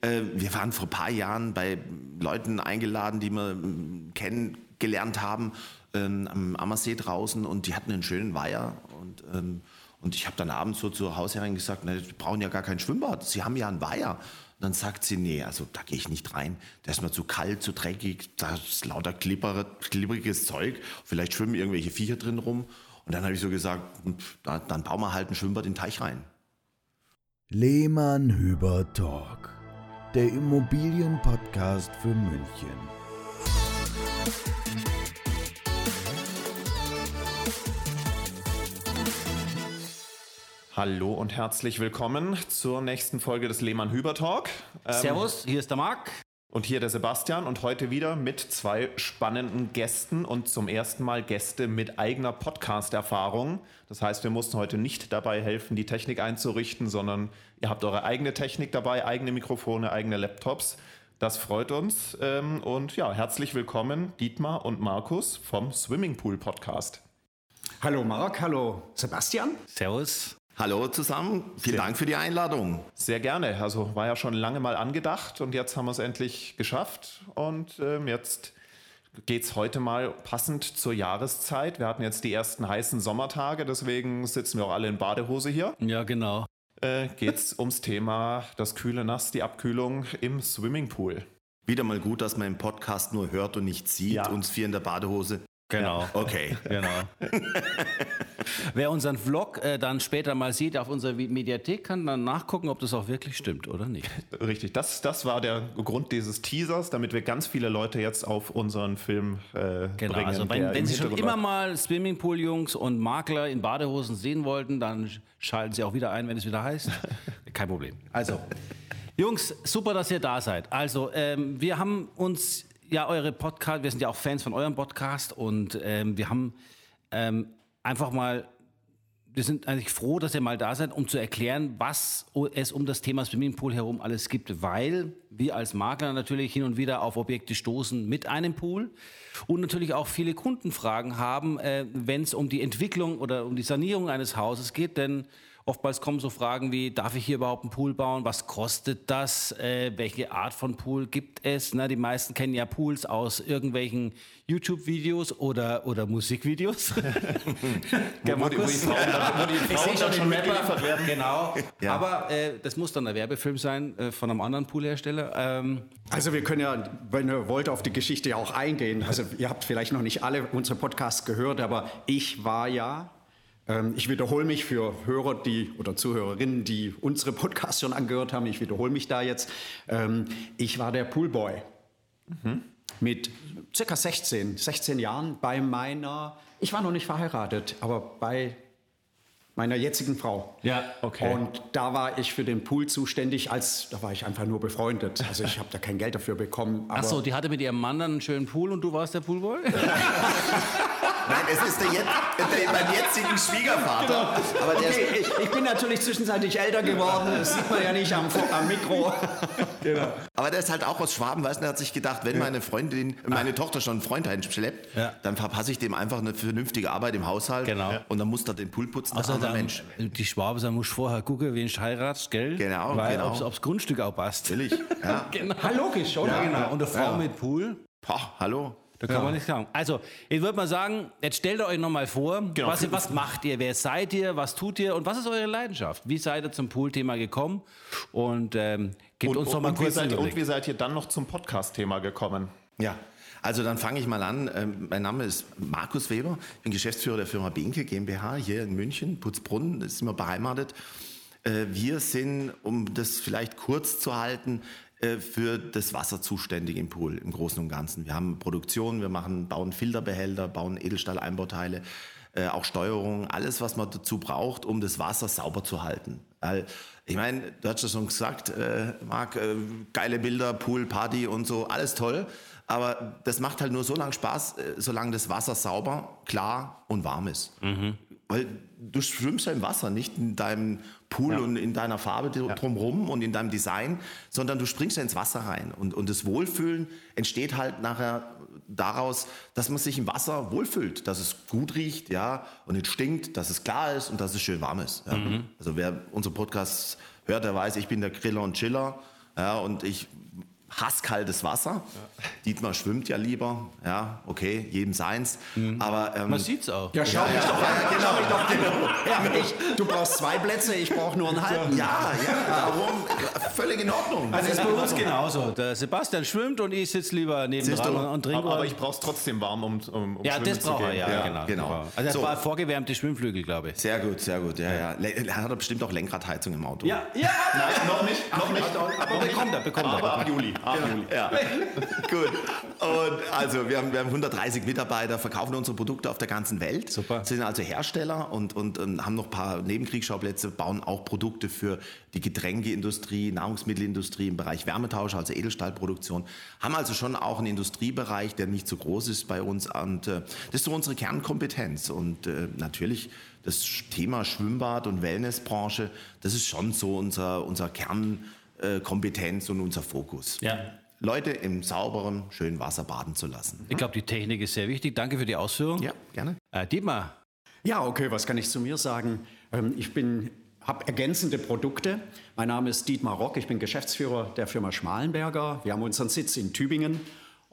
äh, wir waren vor ein paar Jahren bei Leuten eingeladen, die wir ähm, kennengelernt haben, ähm, am Ammersee draußen und die hatten einen schönen Weiher und ähm, und ich habe dann abends so zur Hausherrin gesagt, na, die brauchen ja gar kein Schwimmbad, sie haben ja einen Weiher. Und dann sagt sie, nee, also da gehe ich nicht rein. Der ist mir zu kalt, zu dreckig, da ist lauter klipper, klipperiges Zeug. Vielleicht schwimmen irgendwelche Viecher drin rum. Und dann habe ich so gesagt, dann, dann bauen wir halt ein Schwimmbad in den Teich rein. Lehmann Hüber Talk, der Immobilienpodcast für München. Hallo und herzlich willkommen zur nächsten Folge des Lehmann Hüber Talk. Ähm, Servus, hier ist der Marc. Und hier der Sebastian und heute wieder mit zwei spannenden Gästen und zum ersten Mal Gäste mit eigener Podcast-Erfahrung. Das heißt, wir mussten heute nicht dabei helfen, die Technik einzurichten, sondern ihr habt eure eigene Technik dabei, eigene Mikrofone, eigene Laptops. Das freut uns. Ähm, und ja, herzlich willkommen Dietmar und Markus vom Swimmingpool Podcast. Hallo Marc, hallo Sebastian. Servus. Hallo zusammen, vielen Sehr Dank für die Einladung. Sehr gerne. Also war ja schon lange mal angedacht und jetzt haben wir es endlich geschafft. Und ähm, jetzt geht es heute mal passend zur Jahreszeit. Wir hatten jetzt die ersten heißen Sommertage, deswegen sitzen wir auch alle in Badehose hier. Ja, genau. Äh, geht es ums Thema das kühle Nass, die Abkühlung im Swimmingpool. Wieder mal gut, dass man im Podcast nur hört und nicht sieht, ja. uns vier in der Badehose. Genau. Ja, okay. Genau. Wer unseren Vlog äh, dann später mal sieht auf unserer Mediathek, kann dann nachgucken, ob das auch wirklich stimmt oder nicht. Richtig, das, das war der Grund dieses Teasers, damit wir ganz viele Leute jetzt auf unseren Film äh, genau, bringen. Also wenn, wenn Sie schon immer mal Swimmingpool-Jungs und Makler in Badehosen sehen wollten, dann schalten Sie auch wieder ein, wenn es wieder heißt. Kein Problem. Also, Jungs, super, dass ihr da seid. Also, ähm, wir haben uns ja eure Podcast, wir sind ja auch Fans von eurem Podcast und ähm, wir haben ähm, einfach mal, wir sind eigentlich froh, dass ihr mal da seid, um zu erklären, was es um das Thema Swimmingpool herum alles gibt, weil wir als Makler natürlich hin und wieder auf Objekte stoßen mit einem Pool und natürlich auch viele Kundenfragen haben, äh, wenn es um die Entwicklung oder um die Sanierung eines Hauses geht, denn Oftmals kommen so Fragen wie, darf ich hier überhaupt einen Pool bauen? Was kostet das? Äh, welche Art von Pool gibt es? Na, die meisten kennen ja Pools aus irgendwelchen YouTube-Videos oder, oder Musikvideos. wo, wo, die, wo die Frauen, wo die Frauen dann schon mitgeliefert werden. Genau. Ja. Aber äh, das muss dann ein Werbefilm sein äh, von einem anderen Poolhersteller. Ähm, also wir können ja, wenn ihr wollt, auf die Geschichte ja auch eingehen. Also ihr habt vielleicht noch nicht alle unsere Podcasts gehört, aber ich war ja ich wiederhole mich für Hörer, die oder Zuhörerinnen, die unsere Podcasts schon angehört haben. Ich wiederhole mich da jetzt. Ähm, ich war der Poolboy mhm. mit circa 16, 16 Jahren bei meiner. Ich war noch nicht verheiratet, aber bei meiner jetzigen Frau. Ja, okay. Und da war ich für den Pool zuständig, als da war ich einfach nur befreundet. Also ich habe da kein Geld dafür bekommen. Ach so, die hatte mit ihrem Mann dann einen schönen Pool und du warst der Poolboy? Nein, es ist der, Jet, der mein jetzigen Schwiegervater. Genau. Aber okay, ich, ich, bin natürlich zwischenzeitlich älter geworden. Das sieht man ja nicht am, am Mikro. Genau. Aber der ist halt auch aus Schwaben, weißt du, der hat sich gedacht, wenn meine Freundin, meine Tochter schon einen Freund einschleppt, ja. dann verpasse ich dem einfach eine vernünftige Arbeit im Haushalt. Genau. Und dann muss er den Pool putzen. Also der Mensch. Die Schwaben sagen, muss vorher gucken, wen du heiratst, gell? Genau. Weil genau. Ob's, ob's Grundstück auch passt. Natürlich. Ja. genau. Ja, logisch, oder? Ja, genau. Und eine Frau mit Pool. Boah, hallo. Da kann ja. man nicht sagen. Also, ich würde mal sagen, jetzt stellt ihr euch nochmal vor, genau. was, was, macht ihr, wer seid ihr, was tut ihr und was ist eure Leidenschaft? Wie seid ihr zum Pool-Thema gekommen? Und ähm, gebt und, uns doch mal kurz seid, Und wie seid ihr dann noch zum Podcast-Thema gekommen? Ja, also dann fange ich mal an. Ähm, mein Name ist Markus Weber, ich bin Geschäftsführer der Firma Binke GmbH hier in München, Putzbrunn, ist immer beheimatet. Äh, wir sind, um das vielleicht kurz zu halten, äh, für das Wasser zuständig im Pool im Großen und Ganzen. Wir haben Produktion, wir machen, bauen Filterbehälter, bauen Edelstahl-Einbauteile, äh, auch Steuerung, alles, was man dazu braucht, um das Wasser sauber zu halten. Weil, ich meine, du hast ja schon gesagt, äh, Marc, äh, geile Bilder, Pool, Party und so, alles toll. Aber das macht halt nur so lange Spaß, äh, solange das Wasser sauber, klar und warm ist. Mhm. Weil du schwimmst ja im Wasser, nicht in deinem Pool ja. und in deiner Farbe drumherum ja. und in deinem Design, sondern du springst ja ins Wasser rein. Und, und das Wohlfühlen entsteht halt nachher daraus, dass man sich im Wasser wohlfühlt, dass es gut riecht, ja, und nicht stinkt, dass es klar ist und dass es schön warm ist. Ja. Mhm. Also wer unsere Podcasts hört, der weiß, ich bin der Griller und Chiller. Ja, und ich hasse kaltes Wasser. Dietmar schwimmt ja lieber. Ja, okay, jedem seins. Aber ähm, Man sieht's auch. Ja, schau mich doch an. Schau mich doch an. Ja, ich, du brauchst zwei Plätze, ich brauche nur einen halben. ja, ja, warum? Völlig in Ordnung. Also ist bei uns genauso. Der Sebastian schwimmt und ich sitze lieber neben dran und, und trinke. Aber, aber ich brauche es trotzdem warm, um, um, um ja, schwimmen das zu braucht er, gehen. ja, genau. genau. Also das So. war vorgewärmte Schwimmflügel, glaube ich. Sehr gut, sehr gut. Ja, ja. Er hat bestimmt auch Lenkradheizung im Auto. Ja, ja. Nein, noch nicht, noch nicht. Aber bekommt er, bekommt Aber er. ab Juli. Juli. Ja, gut. Und also wir haben, wir haben 130 Mitarbeiter, verkaufen unsere Produkte auf der ganzen Welt. Super. Sind also Hersteller und, und, ähm, haben noch ein paar Nebenkriegsschauplätze, bauen auch Produkte für die Getränkeindustrie, Nahrungsmittelindustrie im Bereich Wärmetausch, also Edelstahlproduktion. Haben also schon auch einen Industriebereich, der nicht so groß ist bei uns. Und äh, das ist so unsere Kernkompetenz. Und äh, natürlich das Thema Schwimmbad und Wellnessbranche, das ist schon so unser, unser Kernkompetenz und unser Fokus. Ja. Leute im sauberen, schönen Wasser baden zu lassen. Ich glaube, die Technik ist sehr wichtig. Danke für die Ausführung. Ja, gerne. Äh, Dietmar, Ja, okay, was kann ich zu mir sagen? Ähm, Ich bin habe ergänzende Produkte. Mein Name ist Dietmar Rock, ich bin Geschäftsführer der Firma Schmalenberger. Wir haben unseren Sitz in Tübingen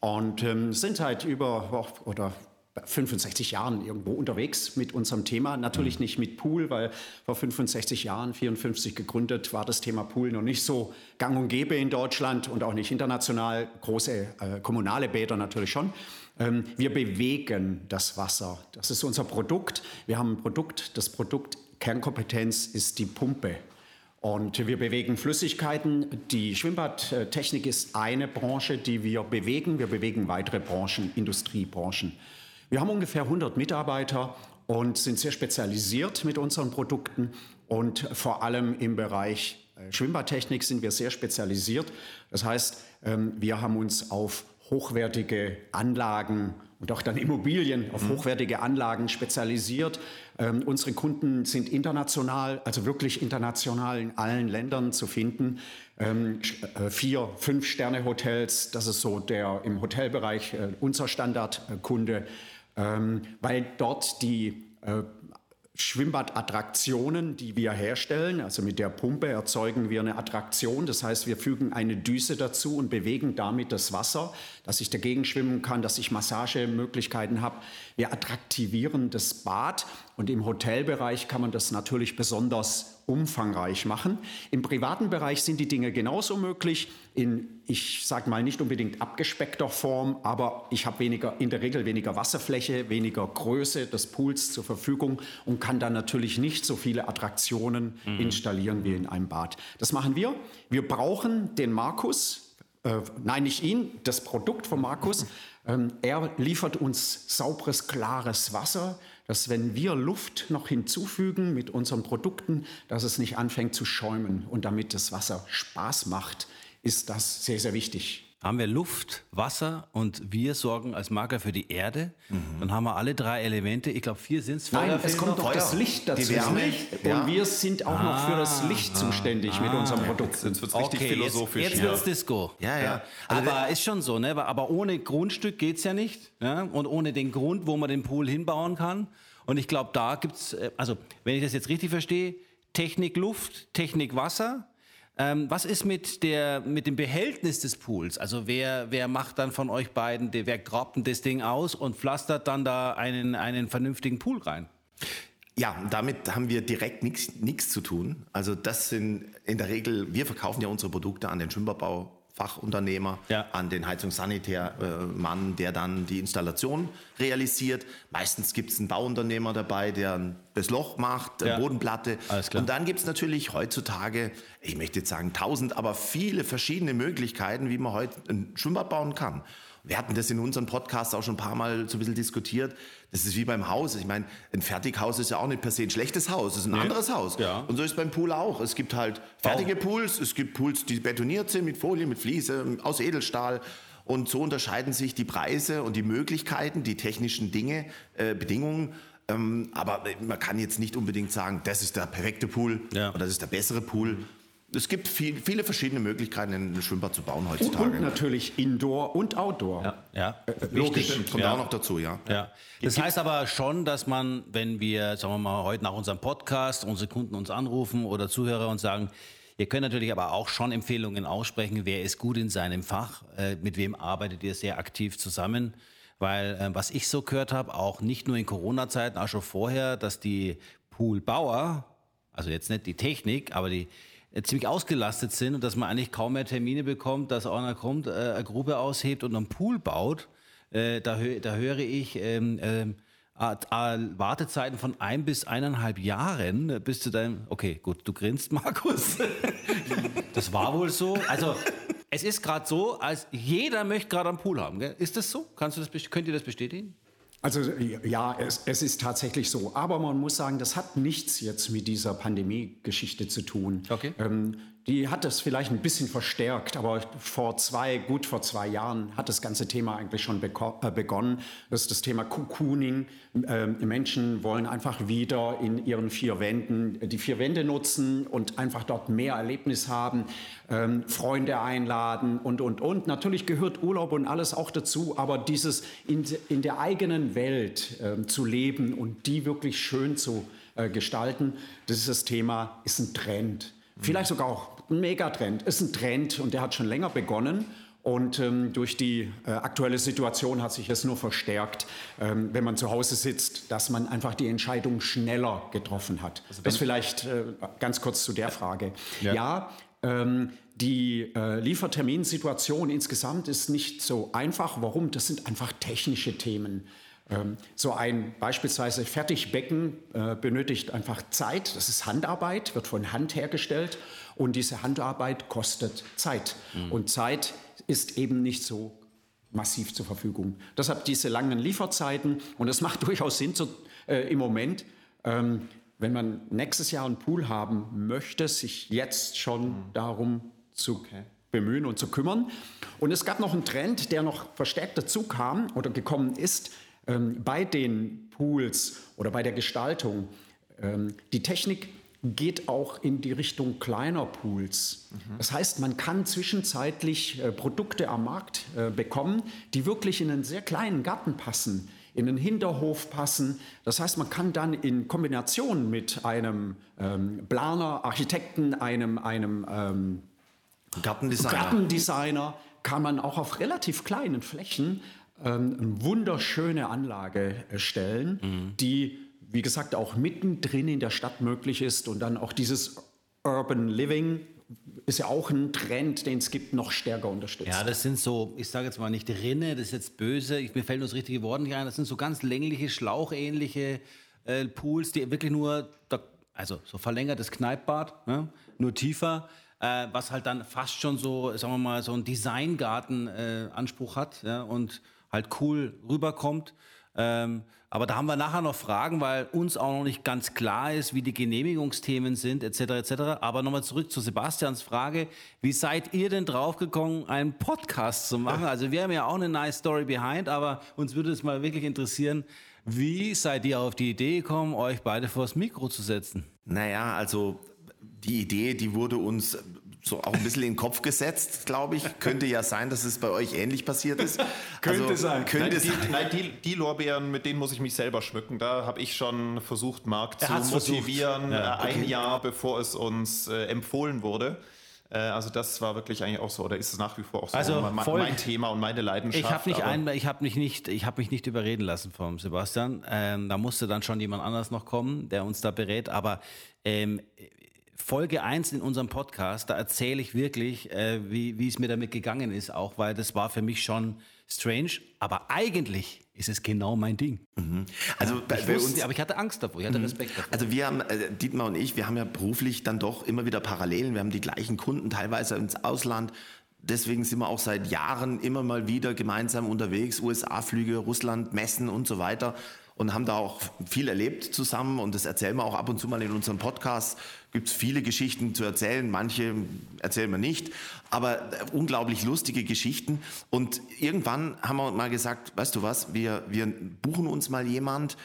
und ähm, sind seit über oder 65 Jahren irgendwo unterwegs mit unserem Thema. Natürlich nicht mit Pool, weil vor 65 Jahren, 54 gegründet, war das Thema Pool noch nicht so gang und gäbe in Deutschland und auch nicht international. Große äh, kommunale Bäder natürlich schon. Ähm, wir bewegen das Wasser. Das ist unser Produkt. Wir haben ein Produkt. Das Produkt Kernkompetenz ist die Pumpe. Und wir bewegen Flüssigkeiten. Die Schwimmbadtechnik ist eine Branche, die wir bewegen. Wir bewegen weitere Branchen, Industriebranchen. Wir haben ungefähr 100 Mitarbeiter und sind sehr spezialisiert mit unseren Produkten. Und vor allem im Bereich äh, Schwimmbadtechnik sind wir sehr spezialisiert. Das heißt, ähm, wir haben uns auf hochwertige Anlagen und auch dann Immobilien auf hochwertige Anlagen spezialisiert. Ähm, unsere Kunden sind international, also wirklich international in allen Ländern zu finden. Ähm, äh, vier, fünf Sterne Hotels, das ist so der im Hotelbereich äh, unser Standardkunde, ähm, weil dort die äh, Schwimmbadattraktionen, die wir herstellen. Also mit der Pumpe erzeugen wir eine Attraktion. Das heißt, wir fügen eine Düse dazu und bewegen damit das Wasser, dass ich dagegen schwimmen kann, dass ich Massagemöglichkeiten habe. Wir attraktivieren das Bad und im Hotelbereich kann man das natürlich besonders umfangreich machen. Im privaten Bereich sind die Dinge genauso möglich. In, ich sage mal, nicht unbedingt abgespeckter Form, aber ich habe weniger, in der Regel weniger Wasserfläche, weniger Größe des Pools zur Verfügung und kann dann natürlich nicht so viele Attraktionen installieren wie in einem Bad. Das machen wir. Wir brauchen den Markus, äh, nein, nicht ihn, das Produkt von Markus. Ähm, er liefert uns sauberes, klares Wasser, dass wenn wir Luft noch hinzufügen mit unseren Produkten, dass es nicht anfängt zu schäumen. Und damit das Wasser Spaß macht, ist das sehr, sehr wichtig. Haben wir Luft, Wasser und wir sorgen als Makler für die Erde. Dann haben wir alle drei Elemente. Ich glaube, vier sind es. Nein, es kommt noch Feuer, das Licht dazu. die Wärme, ja. Und wir sind auch noch für das Licht zuständig mit unserem Produkt. Jetzt wird es richtig philosophisch Jetzt, jetzt hier. wird's Disco. Ja, ja. Also aber ist schon so, ne? Aber- ohne Grundstück geht's ja nicht. Ja? Und ohne den Grund, wo man den Pool hinbauen kann. Und ich glaube, da gibt's, äh, also wenn ich das jetzt richtig verstehe, Technik Luft, Technik Wasser. Ähm, was ist mit, der, mit dem Behältnis des Pools? Also wer, wer macht dann von euch beiden, wer grabt denn das Ding aus und pflastert dann da einen, einen vernünftigen Pool rein? Ja, damit haben wir direkt nichts zu tun. Also das sind in der Regel, wir verkaufen ja unsere Produkte an den Schwimmbadbaufachunternehmer, Ja. an den Heizungssanitärmann, der dann die Installation realisiert. Meistens gibt es einen Bauunternehmer dabei, der das Loch macht, eine Ja. Bodenplatte. Alles klar. Und dann gibt es natürlich heutzutage, ich möchte jetzt sagen tausend, aber viele verschiedene Möglichkeiten, wie man heute ein Schwimmbad bauen kann. Wir hatten das in unseren Podcasts auch schon ein paar Mal so ein bisschen diskutiert. Das ist wie beim Haus. Ich meine, ein Fertighaus ist ja auch nicht per se ein schlechtes Haus, es ist ein anderes Haus. Ja. Und so ist es beim Pool auch. Es gibt halt fertige Pools, es gibt Pools, die betoniert sind mit Folie, mit Fliese, aus Edelstahl. Und so unterscheiden sich die Preise und die Möglichkeiten, die technischen Dinge, äh, Bedingungen. Ähm, aber man kann jetzt nicht unbedingt sagen, das ist der perfekte Pool Ja. oder das ist der bessere Pool. Es gibt viel, viele verschiedene Möglichkeiten, ein Schwimmbad zu bauen Und heutzutage. natürlich Indoor und Outdoor. Ja, logisch. Stimmt, kommt Ja. auch noch dazu, ja. Ja. Das heißt aber schon, dass man, wenn wir, sagen wir mal, heute nach unserem Podcast unsere Kunden uns anrufen oder Zuhörer und sagen, Ihr könnt natürlich aber auch schon Empfehlungen aussprechen, wer ist gut in seinem Fach, äh, mit wem arbeitet ihr sehr aktiv zusammen. Weil äh, was ich so gehört habe, auch nicht nur in Corona-Zeiten, auch schon vorher, dass die Poolbauer, also jetzt nicht die Technik, aber die äh, ziemlich ausgelastet sind und dass man eigentlich kaum mehr Termine bekommt, dass einer kommt, äh, eine Grube aushebt und einen Pool baut. Äh, da, hö da höre ich ähm, ähm, Wartezeiten von ein bis eineinhalb Jahren bis zu deinem. Okay, gut, du grinst, Markus. das war wohl so. Also es ist gerade so, als jeder möchte gerade einen Pool haben. Gell? Ist das so? Kannst du das, könnt ihr das bestätigen? Also ja, es, es, ist tatsächlich so. Aber man muss sagen, das hat nichts jetzt mit dieser Pandemie-Geschichte zu tun. Okay. Ähm, die hat das vielleicht ein bisschen verstärkt, aber vor zwei, gut vor zwei Jahren hat das ganze Thema eigentlich schon äh, begonnen. Das ist das Thema Cocooning. Ähm, Menschen wollen einfach wieder in ihren vier Wänden die vier Wände nutzen und einfach dort mehr Erlebnis haben, ähm, Freunde einladen und, und, und. Natürlich gehört Urlaub und alles auch dazu, aber dieses in, in der eigenen Welt äh, zu leben und die wirklich schön zu äh, gestalten, das ist das Thema, ist ein Trend. Vielleicht sogar auch ein Megatrend, ist ein Trend und der hat schon länger begonnen. Und ähm, durch die äh, aktuelle Situation hat sich es nur verstärkt, ähm, wenn man zu Hause sitzt, dass man einfach die Entscheidung schneller getroffen hat. Also das vielleicht äh, ganz kurz zu der Frage. Ja, ja ähm, die äh, Lieferterminsituation insgesamt ist nicht so einfach. Warum? Das sind einfach technische Themen. Ähm, so ein beispielsweise Fertigbecken äh, benötigt einfach Zeit. Das ist Handarbeit, wird von Hand hergestellt. Und diese Handarbeit kostet Zeit. Mhm. Und Zeit ist eben nicht so massiv zur Verfügung. Deshalb diese langen Lieferzeiten. Und es macht durchaus Sinn zu, äh, im Moment, ähm, wenn man nächstes Jahr einen Pool haben möchte, sich jetzt schon mhm. darum zu okay. bemühen und zu kümmern. Und es gab noch einen Trend, der noch verstärkt dazu kam oder gekommen ist ähm, bei den Pools oder bei der Gestaltung. Ähm, die Technik geht auch in die Richtung kleiner Pools. Mhm. Das heißt, man kann zwischenzeitlich äh, Produkte am Markt äh, bekommen, die wirklich in einen sehr kleinen Garten passen, in einen Hinterhof passen. Das heißt, man kann dann in Kombination mit einem ähm, Planer, Architekten, einem, einem ähm, Gartendesigner. Gartendesigner kann man auch auf relativ kleinen Flächen ähm, eine wunderschöne Anlage stellen, mhm. die wie gesagt, auch mittendrin in der Stadt möglich ist und dann auch dieses Urban Living ist ja auch ein Trend, den es gibt, noch stärker unterstützt. Ja, das sind so, ich sage jetzt mal nicht Rinne, das ist jetzt böse, ich, mir fällt nur das richtige Wort nicht ein, das sind so ganz längliche, schlauchähnliche äh, Pools, die wirklich nur, also so verlängertes Kneippbad, ne? nur tiefer, äh, was halt dann fast schon so, sagen wir mal, so einen Designgarten-Anspruch äh, hat ja? und halt cool rüberkommt. Ähm, aber da haben wir nachher noch Fragen, weil uns auch noch nicht ganz klar ist, wie die Genehmigungsthemen sind, etc. etc. Aber nochmal zurück zu Sebastians Frage. Wie seid ihr denn draufgekommen, einen Podcast zu machen? Also wir haben ja auch eine nice Story behind, aber uns würde es mal wirklich interessieren, wie seid ihr auf die Idee gekommen, euch beide vors Mikro zu setzen? Naja, also die Idee, die wurde uns so auch ein bisschen in den Kopf gesetzt, glaube ich. Könnte ja sein, dass es bei euch ähnlich passiert ist. könnte also, sein. Könnte nein, sein. Die, nein, die, die, Lorbeeren, mit denen muss ich mich selber schmücken. Da habe ich schon versucht, Marc zu motivieren, ja, okay. ein Jahr bevor es uns äh, empfohlen wurde. Äh, also das war wirklich eigentlich auch so, oder ist es nach wie vor auch so also mein, mein Thema und meine Leidenschaft? Ich habe nicht ein, ich habe mich nicht, ich habe mich nicht überreden lassen vom Sebastian. Ähm, da musste dann schon jemand anders noch kommen, der uns da berät. Aber ähm, Folge 1 in unserem Podcast, da erzähle ich wirklich, äh, wie, wie es mir damit gegangen ist, auch weil das war für mich schon strange, aber eigentlich ist es genau mein Ding. Mhm. Also bei, ich wusste, uns, aber ich hatte Angst davor, ich hatte mhm. Respekt davor. Also wir haben, äh, Dietmar und ich, wir haben ja beruflich dann doch immer wieder Parallelen, wir haben die gleichen Kunden, teilweise ins Ausland, Deswegen sind wir auch seit Jahren immer mal wieder gemeinsam unterwegs, USA-Flüge, Russland, Messen und so weiter und haben da auch viel erlebt zusammen und das erzählen wir auch ab und zu mal in unserem Podcast. Gibt es viele Geschichten zu erzählen, manche erzählen wir nicht, aber äh, unglaublich lustige Geschichten. Und irgendwann haben wir mal gesagt, weißt du was, wir, wir buchen uns mal jemand,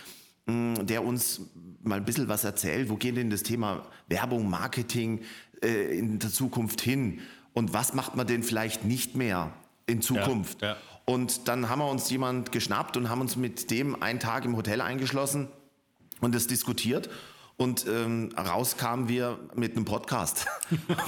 mm, der uns mal ein bisschen was erzählt. Wo geht denn das Thema Werbung, Marketing äh, in der Zukunft hin? Und was macht man denn vielleicht nicht mehr in Zukunft? Ja, ja. Und dann haben wir uns jemand geschnappt und haben uns mit dem einen Tag im Hotel eingeschlossen und das diskutiert. und ähm, raus kamen wir mit einem Podcast.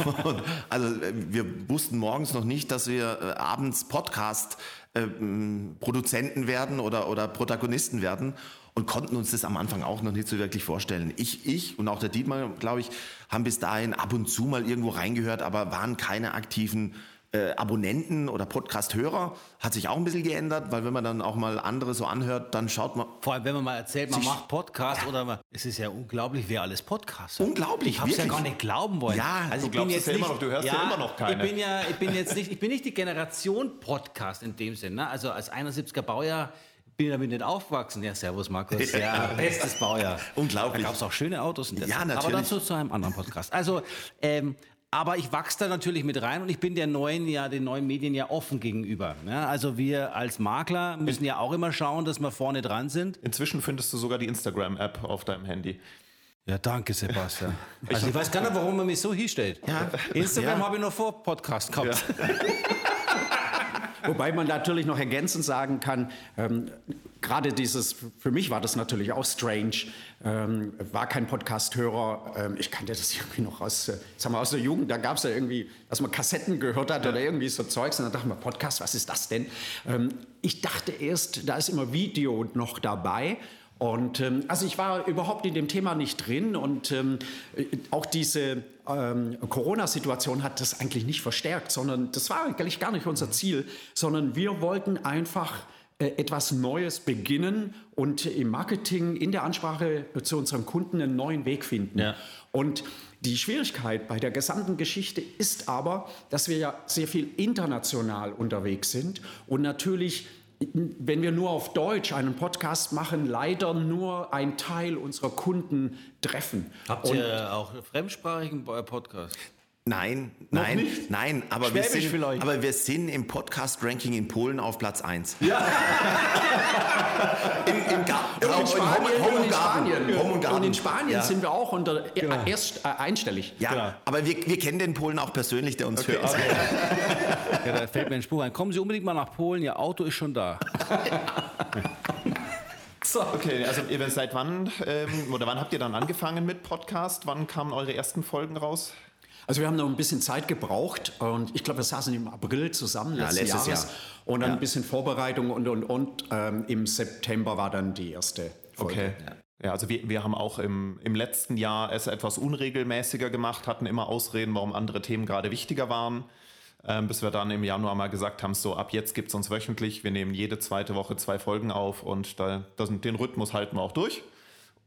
also äh, wir wussten morgens noch nicht, dass wir äh, abends Podcast äh, werden oder, oder Protagonisten werden und konnten uns das am Anfang auch noch nicht so wirklich vorstellen. Ich, ich und auch der Dietmar, glaube ich, haben bis dahin ab und zu mal irgendwo reingehört, aber waren keine aktiven äh, Abonnenten oder Podcast-Hörer. Hat sich auch ein bisschen geändert, weil wenn man dann auch mal andere so anhört, dann schaut man. Vor allem, wenn man mal erzählt, man macht Podcast ja. oder man, es ist ja unglaublich, wer alles Podcast hat. Unglaublich, Ich habe es ja gar nicht glauben wollen. Ja, also ich bin jetzt ja nicht, noch, du hörst ja, ja, immer noch keine. Ich bin ja, ich bin jetzt nicht, ich bin nicht die Generation Podcast in dem Sinn. Ne? Also als 71er Baujahr bin damit nicht aufgewachsen. Ja, servus Markus. Ja, bestes Baujahr. Unglaublich. Da gab es auch schöne Autos. Und ja, natürlich. Aber dazu zu einem anderen Podcast. Also, ähm, aber ich wachse da natürlich mit rein und ich bin der neuen, ja, den neuen Medien ja offen gegenüber. Ja, also wir als Makler müssen ja auch immer schauen, dass wir vorne dran sind. Inzwischen findest du sogar die Instagram-App auf deinem Handy. Ja, danke, Sebastian. Also ich weiß gar nicht, warum man mich so hinstellt. Ja. Instagram ja. habe ich noch vor Podcast gehabt. Ja. Wobei man natürlich noch ergänzend sagen kann, ähm, gerade dieses, für mich war das natürlich auch strange, ähm, war kein Podcast-Hörer, ähm, ich kannte das irgendwie noch aus, äh, sagen wir, aus der Jugend, da gab es ja irgendwie, dass man Kassetten gehört hat oder irgendwie so Zeugs und dann dachte man, Podcast, was ist das denn? Ähm, ich dachte erst, da ist immer Video noch dabei und ähm, also ich war überhaupt in dem Thema nicht drin und ähm, auch diese ähm, Corona-Situation hat das eigentlich nicht verstärkt, sondern das war eigentlich gar nicht unser Ziel, sondern wir wollten einfach äh, etwas Neues beginnen und im Marketing, in der Ansprache zu unseren Kunden einen neuen Weg finden. Ja. Und die Schwierigkeit bei der gesamten Geschichte ist aber, dass wir ja sehr viel international unterwegs sind und natürlich wenn wir nur auf Deutsch einen Podcast machen, leider nur ein Teil unserer Kunden treffen. Habt ihr auch fremdsprachigen Podcast? Nein, nein, nicht? nein, aber wir, sind, aber wir sind im Podcast-Ranking in Polen auf Platz 1. Ja. Im, im Garten. Und in Spanien, Home, und in Spanien. Home und, und in Spanien ja. sind wir auch unter, genau. erst äh, einstellig. Ja, genau. aber wir, wir kennen den Polen auch persönlich, der uns okay, hört. Okay. ja, da fällt mir ein Spruch ein. Kommen Sie unbedingt mal nach Polen, Ihr Auto ist schon da. So. Okay, also seit wann ähm, oder wann habt ihr dann angefangen mit Podcast? Wann kamen eure ersten Folgen raus? Also wir haben noch ein bisschen Zeit gebraucht und ich glaube, wir saßen im April zusammen letztes, ja, letztes Jahres Jahr. und dann ja. ein bisschen Vorbereitung und und und ähm, im September war dann die erste Folge. Okay. Ja. Ja, also wir, wir haben auch im, im letzten Jahr es etwas unregelmäßiger gemacht, hatten immer Ausreden, warum andere Themen gerade wichtiger waren, ähm, bis wir dann im Januar mal gesagt haben, so ab jetzt gibt es uns wöchentlich, wir nehmen jede zweite Woche zwei Folgen auf und da, das, den Rhythmus halten wir auch durch.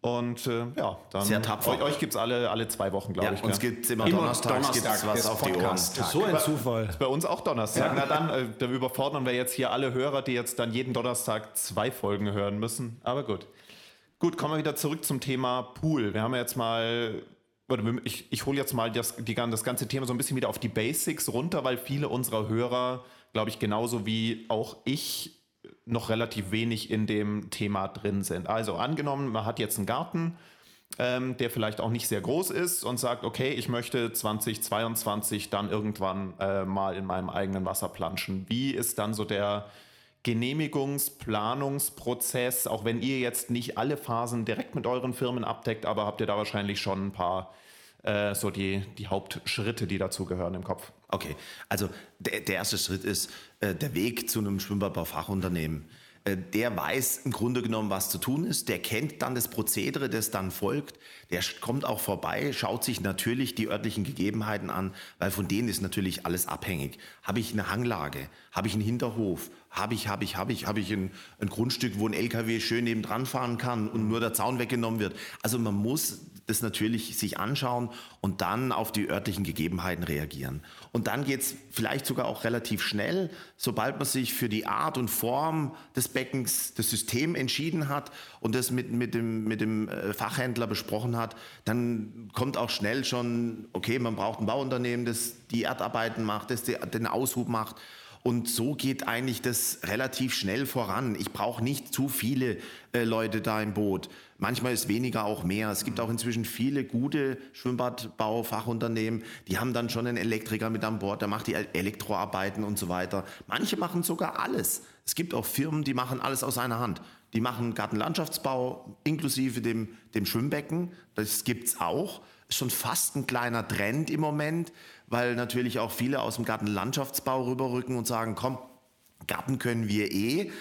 Und äh, ja, dann Sehr tapfer. euch, euch gibt es alle, alle zwei Wochen, glaube ja, ich. Uns gibt es immer, immer Donnerstags Donnerstag was auf die Ohren. So ein Zufall. Ist bei uns auch Donnerstag. Ja. Na dann, äh, dann überfordern wir jetzt hier alle Hörer, die jetzt dann jeden Donnerstag zwei Folgen hören müssen. Aber gut. Gut, kommen wir wieder zurück zum Thema Pool. Wir haben jetzt mal ich, ich hole jetzt mal das, die, das ganze Thema so ein bisschen wieder auf die Basics runter, weil viele unserer Hörer, glaube ich, genauso wie auch ich noch relativ wenig in dem Thema drin sind. Also angenommen, man hat jetzt einen Garten, ähm, der vielleicht auch nicht sehr groß ist und sagt, okay, ich möchte 2022 dann irgendwann äh, mal in meinem eigenen Wasser planschen. Wie ist dann so der Genehmigungsplanungsprozess, auch wenn ihr jetzt nicht alle Phasen direkt mit euren Firmen abdeckt, aber habt ihr da wahrscheinlich schon ein paar äh, so die, die Hauptschritte, die dazu gehören im Kopf? Okay, also der, der erste Schritt ist äh, der Weg zu einem Schwimmbadbaufachunternehmen. Äh, der weiß im Grunde genommen, was zu tun ist. Der kennt dann das Prozedere, das dann folgt. Der kommt auch vorbei, schaut sich natürlich die örtlichen Gegebenheiten an, weil von denen ist natürlich alles abhängig. Habe ich eine Hanglage? Habe ich einen Hinterhof? Habe ich, habe ich, habe ich, habe ich ein, ein Grundstück, wo ein LKW schön nebendran fahren kann und nur der Zaun weggenommen wird? Also man muss das natürlich sich anschauen und dann auf die örtlichen Gegebenheiten reagieren. Und dann geht es vielleicht sogar auch relativ schnell, sobald man sich für die Art und Form des Beckens, das System entschieden hat und das mit, mit, dem, mit dem äh, Fachhändler besprochen hat, dann kommt auch schnell schon, okay, man braucht ein Bauunternehmen, das die Erdarbeiten macht, das den Aushub macht. Und so geht eigentlich das relativ schnell voran. Ich brauche nicht zu viele äh, Leute da im Boot. Manchmal ist weniger auch mehr. Es gibt auch inzwischen viele gute Schwimmbadbaufachunternehmen, die haben dann schon einen Elektriker mit an Bord, der macht die Elektroarbeiten und so weiter. Manche machen sogar alles. Es gibt auch Firmen, die machen alles aus einer Hand. Die machen Gartenlandschaftsbau inklusive dem, dem Schwimmbecken. Das gibt's auch. Ist schon fast ein kleiner Trend im Moment weil natürlich auch viele aus dem Gartenlandschaftsbau rüberrücken und sagen, komm, Garten können wir eh.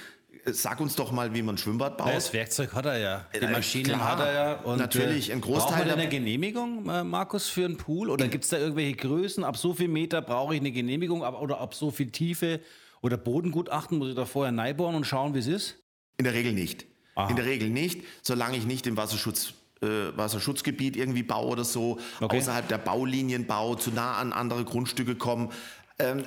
Sag uns doch mal, wie man ein Schwimmbad baut. Das Werkzeug hat er ja. Die Äh, Maschinen klar, hat er ja. Und natürlich, ein Großteil Braucht man eine Genehmigung, äh, Markus, für einen Pool? Oder gibt es da irgendwelche Größen? Ab so viel Meter brauche ich eine Genehmigung? Oder ab so viel Tiefe oder Bodengutachten muss ich da vorher neibohren und schauen, wie es ist? In der Regel nicht. Aha. In der Regel nicht, solange ich nicht im Wasserschutz, äh, Wasserschutzgebiet irgendwie baue oder so, Okay. außerhalb der Baulinien baue, zu nah an andere Grundstücke komme. Ähm,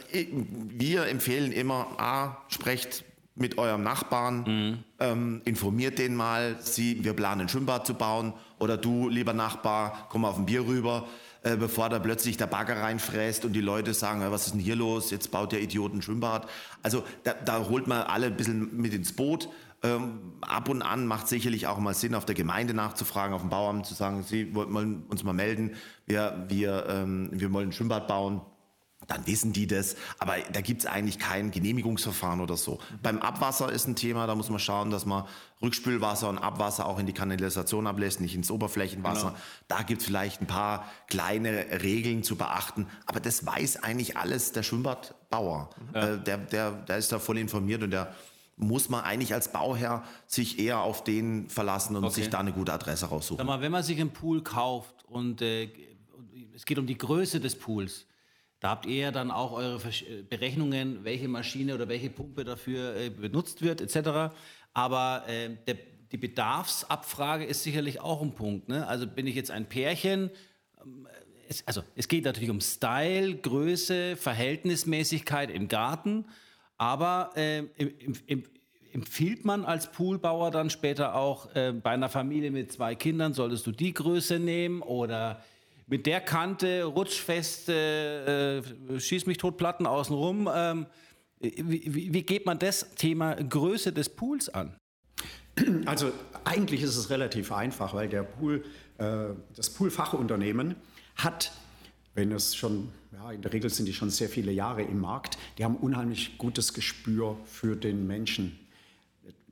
wir empfehlen immer, A, sprecht mit eurem Nachbarn, Mhm. ähm, informiert den mal, Sie, wir planen ein Schwimmbad zu bauen oder du, lieber Nachbar, komm auf ein Bier rüber, äh, bevor da plötzlich der Bagger reinfräst und die Leute sagen, "Ja, was ist denn hier los, jetzt baut der Idiot ein Schwimmbad. Also da, da holt man alle ein bisschen mit ins Boot. Ähm, ab und an macht sicherlich auch mal Sinn, auf der Gemeinde nachzufragen, auf dem Bauamt zu sagen, Sie wollen uns mal melden, wir, wir, ähm, wir wollen ein Schwimmbad bauen. Dann wissen die das. Aber da gibt es eigentlich kein Genehmigungsverfahren oder so. Beim Abwasser ist ein Thema, da muss man schauen, dass man Rückspülwasser und Abwasser auch in die Kanalisation ablässt, nicht ins Oberflächenwasser. Da gibt es vielleicht ein paar kleine Regeln zu beachten. Aber das weiß eigentlich alles der Schwimmbadbauer. Äh, der, der, der ist da voll informiert und der muss man eigentlich als Bauherr sich eher auf den verlassen und Okay. sich da eine gute Adresse raussuchen. Sag mal, wenn man sich einen Pool kauft und äh, es geht um die Größe des Pools, da habt ihr ja dann auch eure äh, Berechnungen, welche Maschine oder welche Pumpe dafür äh, benutzt wird, etc. Aber äh, der, die Bedarfsabfrage ist sicherlich auch ein Punkt. Ne? Also bin ich jetzt ein Pärchen, ähm, es, also es geht natürlich um Style, Größe, Verhältnismäßigkeit im Garten, aber äh, empfiehlt man als Poolbauer dann später auch äh, bei einer Familie mit zwei Kindern, solltest du die Größe nehmen oder mit der Kante, rutschfeste, äh, schieß mich tot Platten außenrum. Ähm, wie, wie geht man das Thema Größe des Pools an? Also eigentlich ist es relativ einfach, weil der Pool, äh, das Poolfachunternehmen hat, wenn es schon, ja, in der Regel sind die schon sehr viele Jahre im Markt, die haben unheimlich gutes Gespür für den Menschen.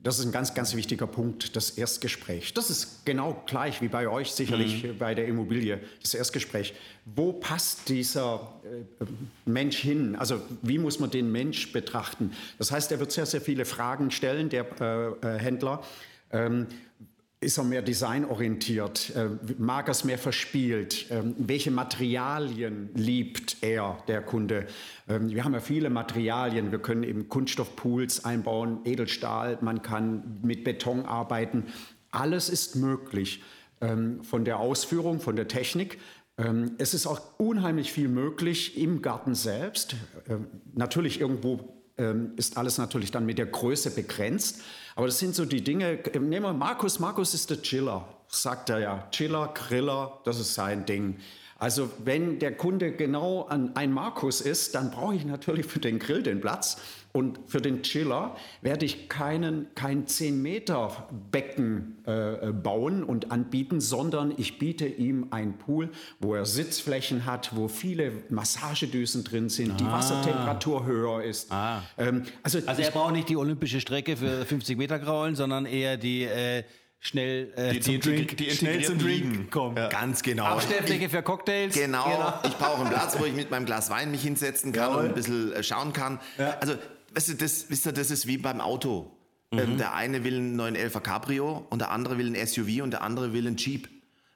Das ist ein ganz, ganz wichtiger Punkt, das Erstgespräch. Das ist genau gleich wie bei euch, sicherlich bei der Immobilie, das Erstgespräch. Wo passt dieser äh, Mensch hin? Also wie muss man den Mensch betrachten? Das heißt, er wird sehr, sehr viele Fragen stellen, der äh, äh, Händler. Ähm, ist er mehr designorientiert? Äh, mag er es mehr verspielt? Ähm, welche Materialien liebt er, der Kunde? Ähm, wir haben ja viele Materialien. Wir können eben Kunststoffpools einbauen, Edelstahl, man kann mit Beton arbeiten. Alles ist möglich ähm, von der Ausführung, von der Technik. Es ist auch unheimlich viel möglich im Garten selbst. Natürlich irgendwo ist alles natürlich dann mit der Größe begrenzt. Aber das sind so die Dinge. Nehmen wir Markus. Markus ist der Chiller, sagt er ja. Chiller, Griller, das ist sein Ding. Also wenn der Kunde genau ein Markus ist, dann brauche ich natürlich für den Grill den Platz. Und für den Chiller werde ich keinen, kein 10 Meter Becken äh, bauen und anbieten, sondern ich biete ihm einen Pool, wo er Sitzflächen hat, wo viele Massagedüsen drin sind, die Wassertemperatur höher ist. Ähm, also Also ich- er braucht nicht die olympische Strecke für 50 Meter Graulen, sondern eher die äh, schnell äh, Die- zum die- die- Drink, die schnell zum integrierten Drink Liegen. kommen. Ganz genau. Abstellfläche für Cocktails. Genau, ich brauche einen Platz, wo ich mit meinem Glas Wein mich hinsetzen kann und ein bisschen äh, schauen kann. Also, weißt du, das, wisst ihr, das ist wie beim Auto. Mhm. Ähm, der eine will einen 911 Cabrio und der andere will ein SUV und der andere will einen Jeep.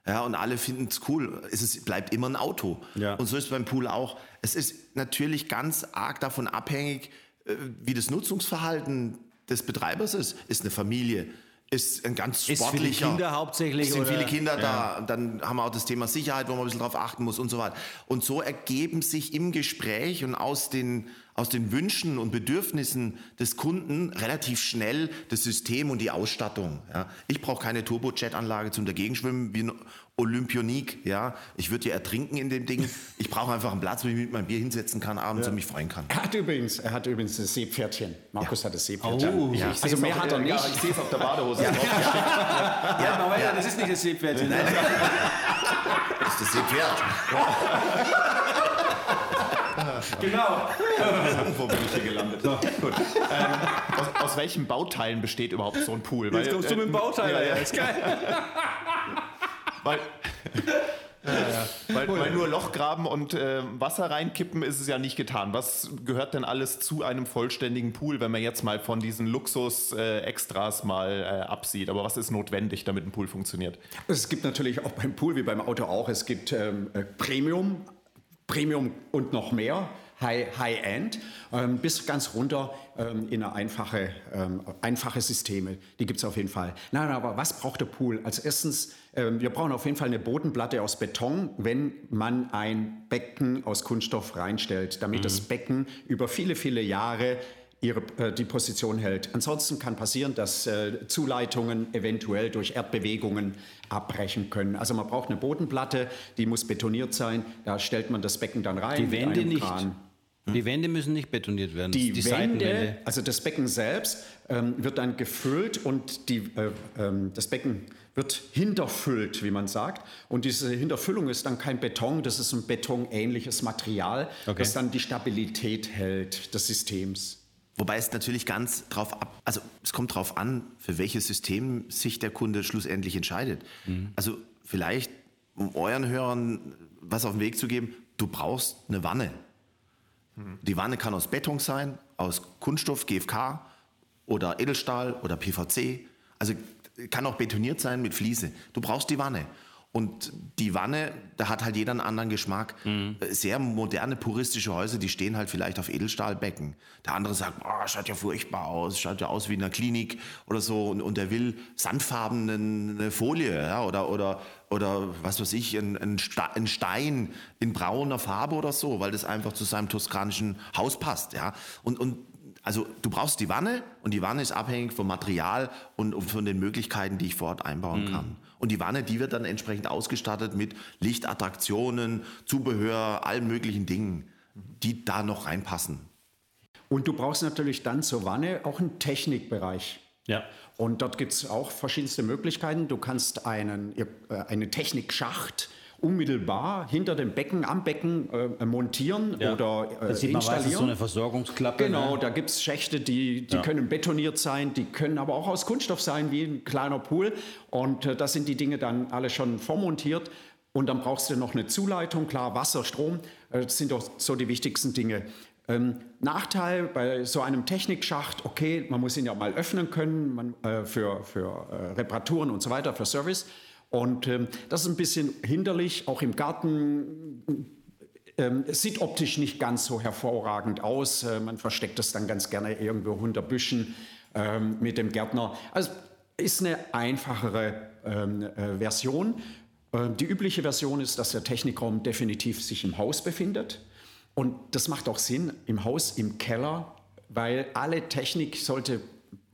Ja, und alle finden es cool. Es ist, bleibt immer ein Auto. Ja. Und so ist es beim Pool auch. Es ist natürlich ganz arg davon abhängig, äh, wie das Nutzungsverhalten des Betreibers ist. Ist eine Familie, ist ein ganz Ist für die sportlicher. Kinder hauptsächlich, Es sind oder? viele Kinder da. Dann haben wir auch das Thema Sicherheit, wo man ein bisschen drauf achten muss und so weiter. Und so ergeben sich im Gespräch und aus den, aus den Wünschen und Bedürfnissen des Kunden relativ schnell das System und die Ausstattung. Ja. Ich brauche keine Turbojet-Anlage zum Dagegenschwimmen wie ein Olympionik. Ja. Ich würde ja ertrinken in dem Ding. Ich brauche einfach einen Platz, wo ich mit meinem Bier hinsetzen kann abends und mich freuen kann. Er hat übrigens, er hat übrigens das Seepferdchen. Markus hat das Seepferdchen. Oh, ja. Ich Also mehr auf- hat er ja, nicht. Ich sehe es auf der Badehose. drauf. Ja, aber weiter, das ist nicht das Seepferdchen. Das ist das Seepferd. Genau. Wo bin ich hier gelandet? Gut. Ähm, aus, aus welchen Bauteilen besteht überhaupt so ein Pool? Jetzt kommst du mit dem Bauteiler, Ja, ja, ja. ist geil. Weil, weil, weil nur Loch graben und äh, Wasser reinkippen ist es ja nicht getan. Was gehört denn alles zu einem vollständigen Pool, wenn man jetzt mal von diesen Luxus-Extras mal äh, absieht? Aber was ist notwendig, damit ein Pool funktioniert? Es gibt natürlich auch beim Pool wie beim Auto auch, es gibt ähm, äh, Premium, Premium und noch mehr, High- High-End, ähm, bis ganz runter ähm, in eine einfache, ähm, einfache Systeme. Die gibt es auf jeden Fall. Nein, aber was braucht der Pool? Als erstens, ähm, wir brauchen auf jeden Fall eine Bodenplatte aus Beton, wenn man ein Becken aus Kunststoff reinstellt, damit das Becken über viele, viele Jahre ihre, äh, die Position hält. Ansonsten kann passieren, dass äh, Zuleitungen eventuell durch Erdbewegungen abbrechen können. Also man braucht eine Bodenplatte, die muss betoniert sein. Da stellt man das Becken dann rein. Die Wände nicht. Kran. Die Wände müssen nicht betoniert werden. Die, die Wände, also das Becken selbst, ähm, wird dann gefüllt und die, äh, ähm, das Becken wird hinterfüllt, wie man sagt. Und diese Hinterfüllung ist dann kein Beton, das ist ein betonähnliches Material, Okay. das dann die Stabilität hält des Systems. Wobei es natürlich ganz drauf ab, also es kommt drauf an, für welches System sich der Kunde schlussendlich entscheidet. Also vielleicht, um euren Hörern was auf den Weg zu geben, du brauchst eine Wanne. Die Wanne kann aus Beton sein, aus Kunststoff, GFK oder Edelstahl oder PVC. Also kann auch betoniert sein mit Fliese. Du brauchst die Wanne. Und die Wanne, da hat halt jeder einen anderen Geschmack. Äh, Sehr moderne, puristische Häuser, die stehen halt vielleicht auf Edelstahlbecken. Der andere sagt, oh, schaut ja furchtbar aus, schaut ja aus wie in einer Klinik oder so. Und, und der will sandfarbene Folie ja, oder, oder, oder was weiß ich, ein, ein Sta- ein Stein in brauner Farbe oder so, weil das einfach zu seinem toskanischen Haus passt. Ja. Und, und also du brauchst die Wanne und die Wanne ist abhängig vom Material und von den Möglichkeiten, die ich vor Ort einbauen kann. Und die Wanne, die wird dann entsprechend ausgestattet mit Lichtattraktionen, Zubehör, allen möglichen Dingen, die da noch reinpassen. Und du brauchst natürlich dann zur Wanne auch einen Technikbereich. Ja. Und dort gibt es auch verschiedenste Möglichkeiten. Du kannst einen, äh, einen Technikschacht unmittelbar hinter dem Becken, am Becken äh, montieren Ja. oder äh, da sieht man installieren. so eine Versorgungsklappe. Genau, ne? da gibt es Schächte, die, die Ja. können betoniert sein, die können aber auch aus Kunststoff sein, wie ein kleiner Pool. Und äh, da sind die Dinge dann alle schon vormontiert. Und dann brauchst du noch eine Zuleitung, klar, Wasser, Strom, äh, das sind doch so die wichtigsten Dinge. Ähm, Nachteil bei so einem Technikschacht, okay, man muss ihn ja mal öffnen können man, äh, für, für äh, Reparaturen und so weiter, für Service. Und ähm, das ist ein bisschen hinderlich, auch im Garten ähm, es sieht optisch nicht ganz so hervorragend aus. Äh, man versteckt es dann ganz gerne irgendwo unter Büschen ähm, mit dem Gärtner. Also ist eine einfachere ähm, äh, Version. Äh, die übliche Version ist, dass der Technikraum definitiv sich im Haus befindet. Und das macht auch Sinn im Haus, im Keller, weil alle Technik sollte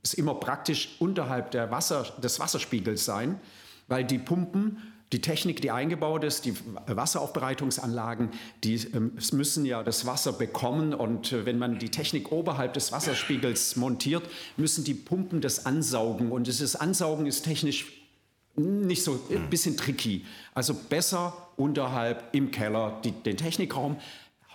es immer praktisch unterhalb der Wasser, des Wasserspiegels sein, weil die Pumpen, die Technik, die eingebaut ist, die Wasseraufbereitungsanlagen, die ähm, müssen ja das Wasser bekommen und äh, wenn man die Technik oberhalb des Wasserspiegels montiert, müssen die Pumpen das ansaugen und dieses Ansaugen ist technisch nicht so, ein bisschen tricky. Also besser unterhalb im Keller die, den Technikraum.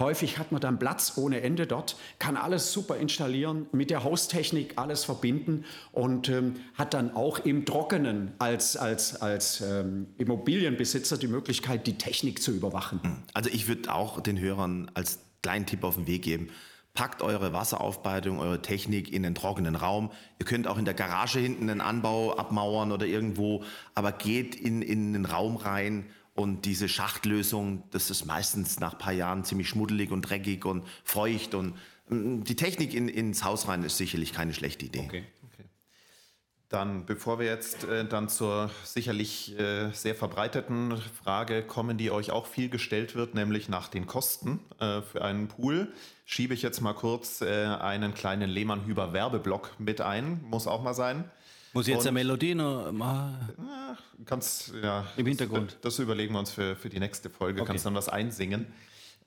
Häufig hat man dann Platz ohne Ende dort, kann alles super installieren, mit der Haustechnik alles verbinden und ähm, hat dann auch im Trockenen als, als, als ähm, Immobilienbesitzer die Möglichkeit, die Technik zu überwachen. Also ich würde auch den Hörern als kleinen Tipp auf den Weg geben. Packt eure Wasseraufbereitung, eure Technik in den trockenen Raum. Ihr könnt auch in der Garage hinten einen Anbau abmauern oder irgendwo, aber geht in, in den Raum rein und diese Schachtlösung, das ist meistens nach ein paar Jahren ziemlich schmuddelig und dreckig und feucht und mm, die Technik in, ins Haus rein ist sicherlich keine schlechte Idee. Okay. Dann, bevor wir jetzt äh, dann zur sicherlich äh, sehr verbreiteten Frage kommen, die euch auch viel gestellt wird, nämlich nach den Kosten äh, für einen Pool, schiebe ich jetzt mal kurz äh, einen kleinen Lehmann-Hüber Werbeblock mit ein. Muss auch mal sein. Muss jetzt Und- der Melodie noch mal Kannst, ja, Im Hintergrund. Das, das überlegen wir uns für, für die nächste Folge. Kannst dann was einsingen.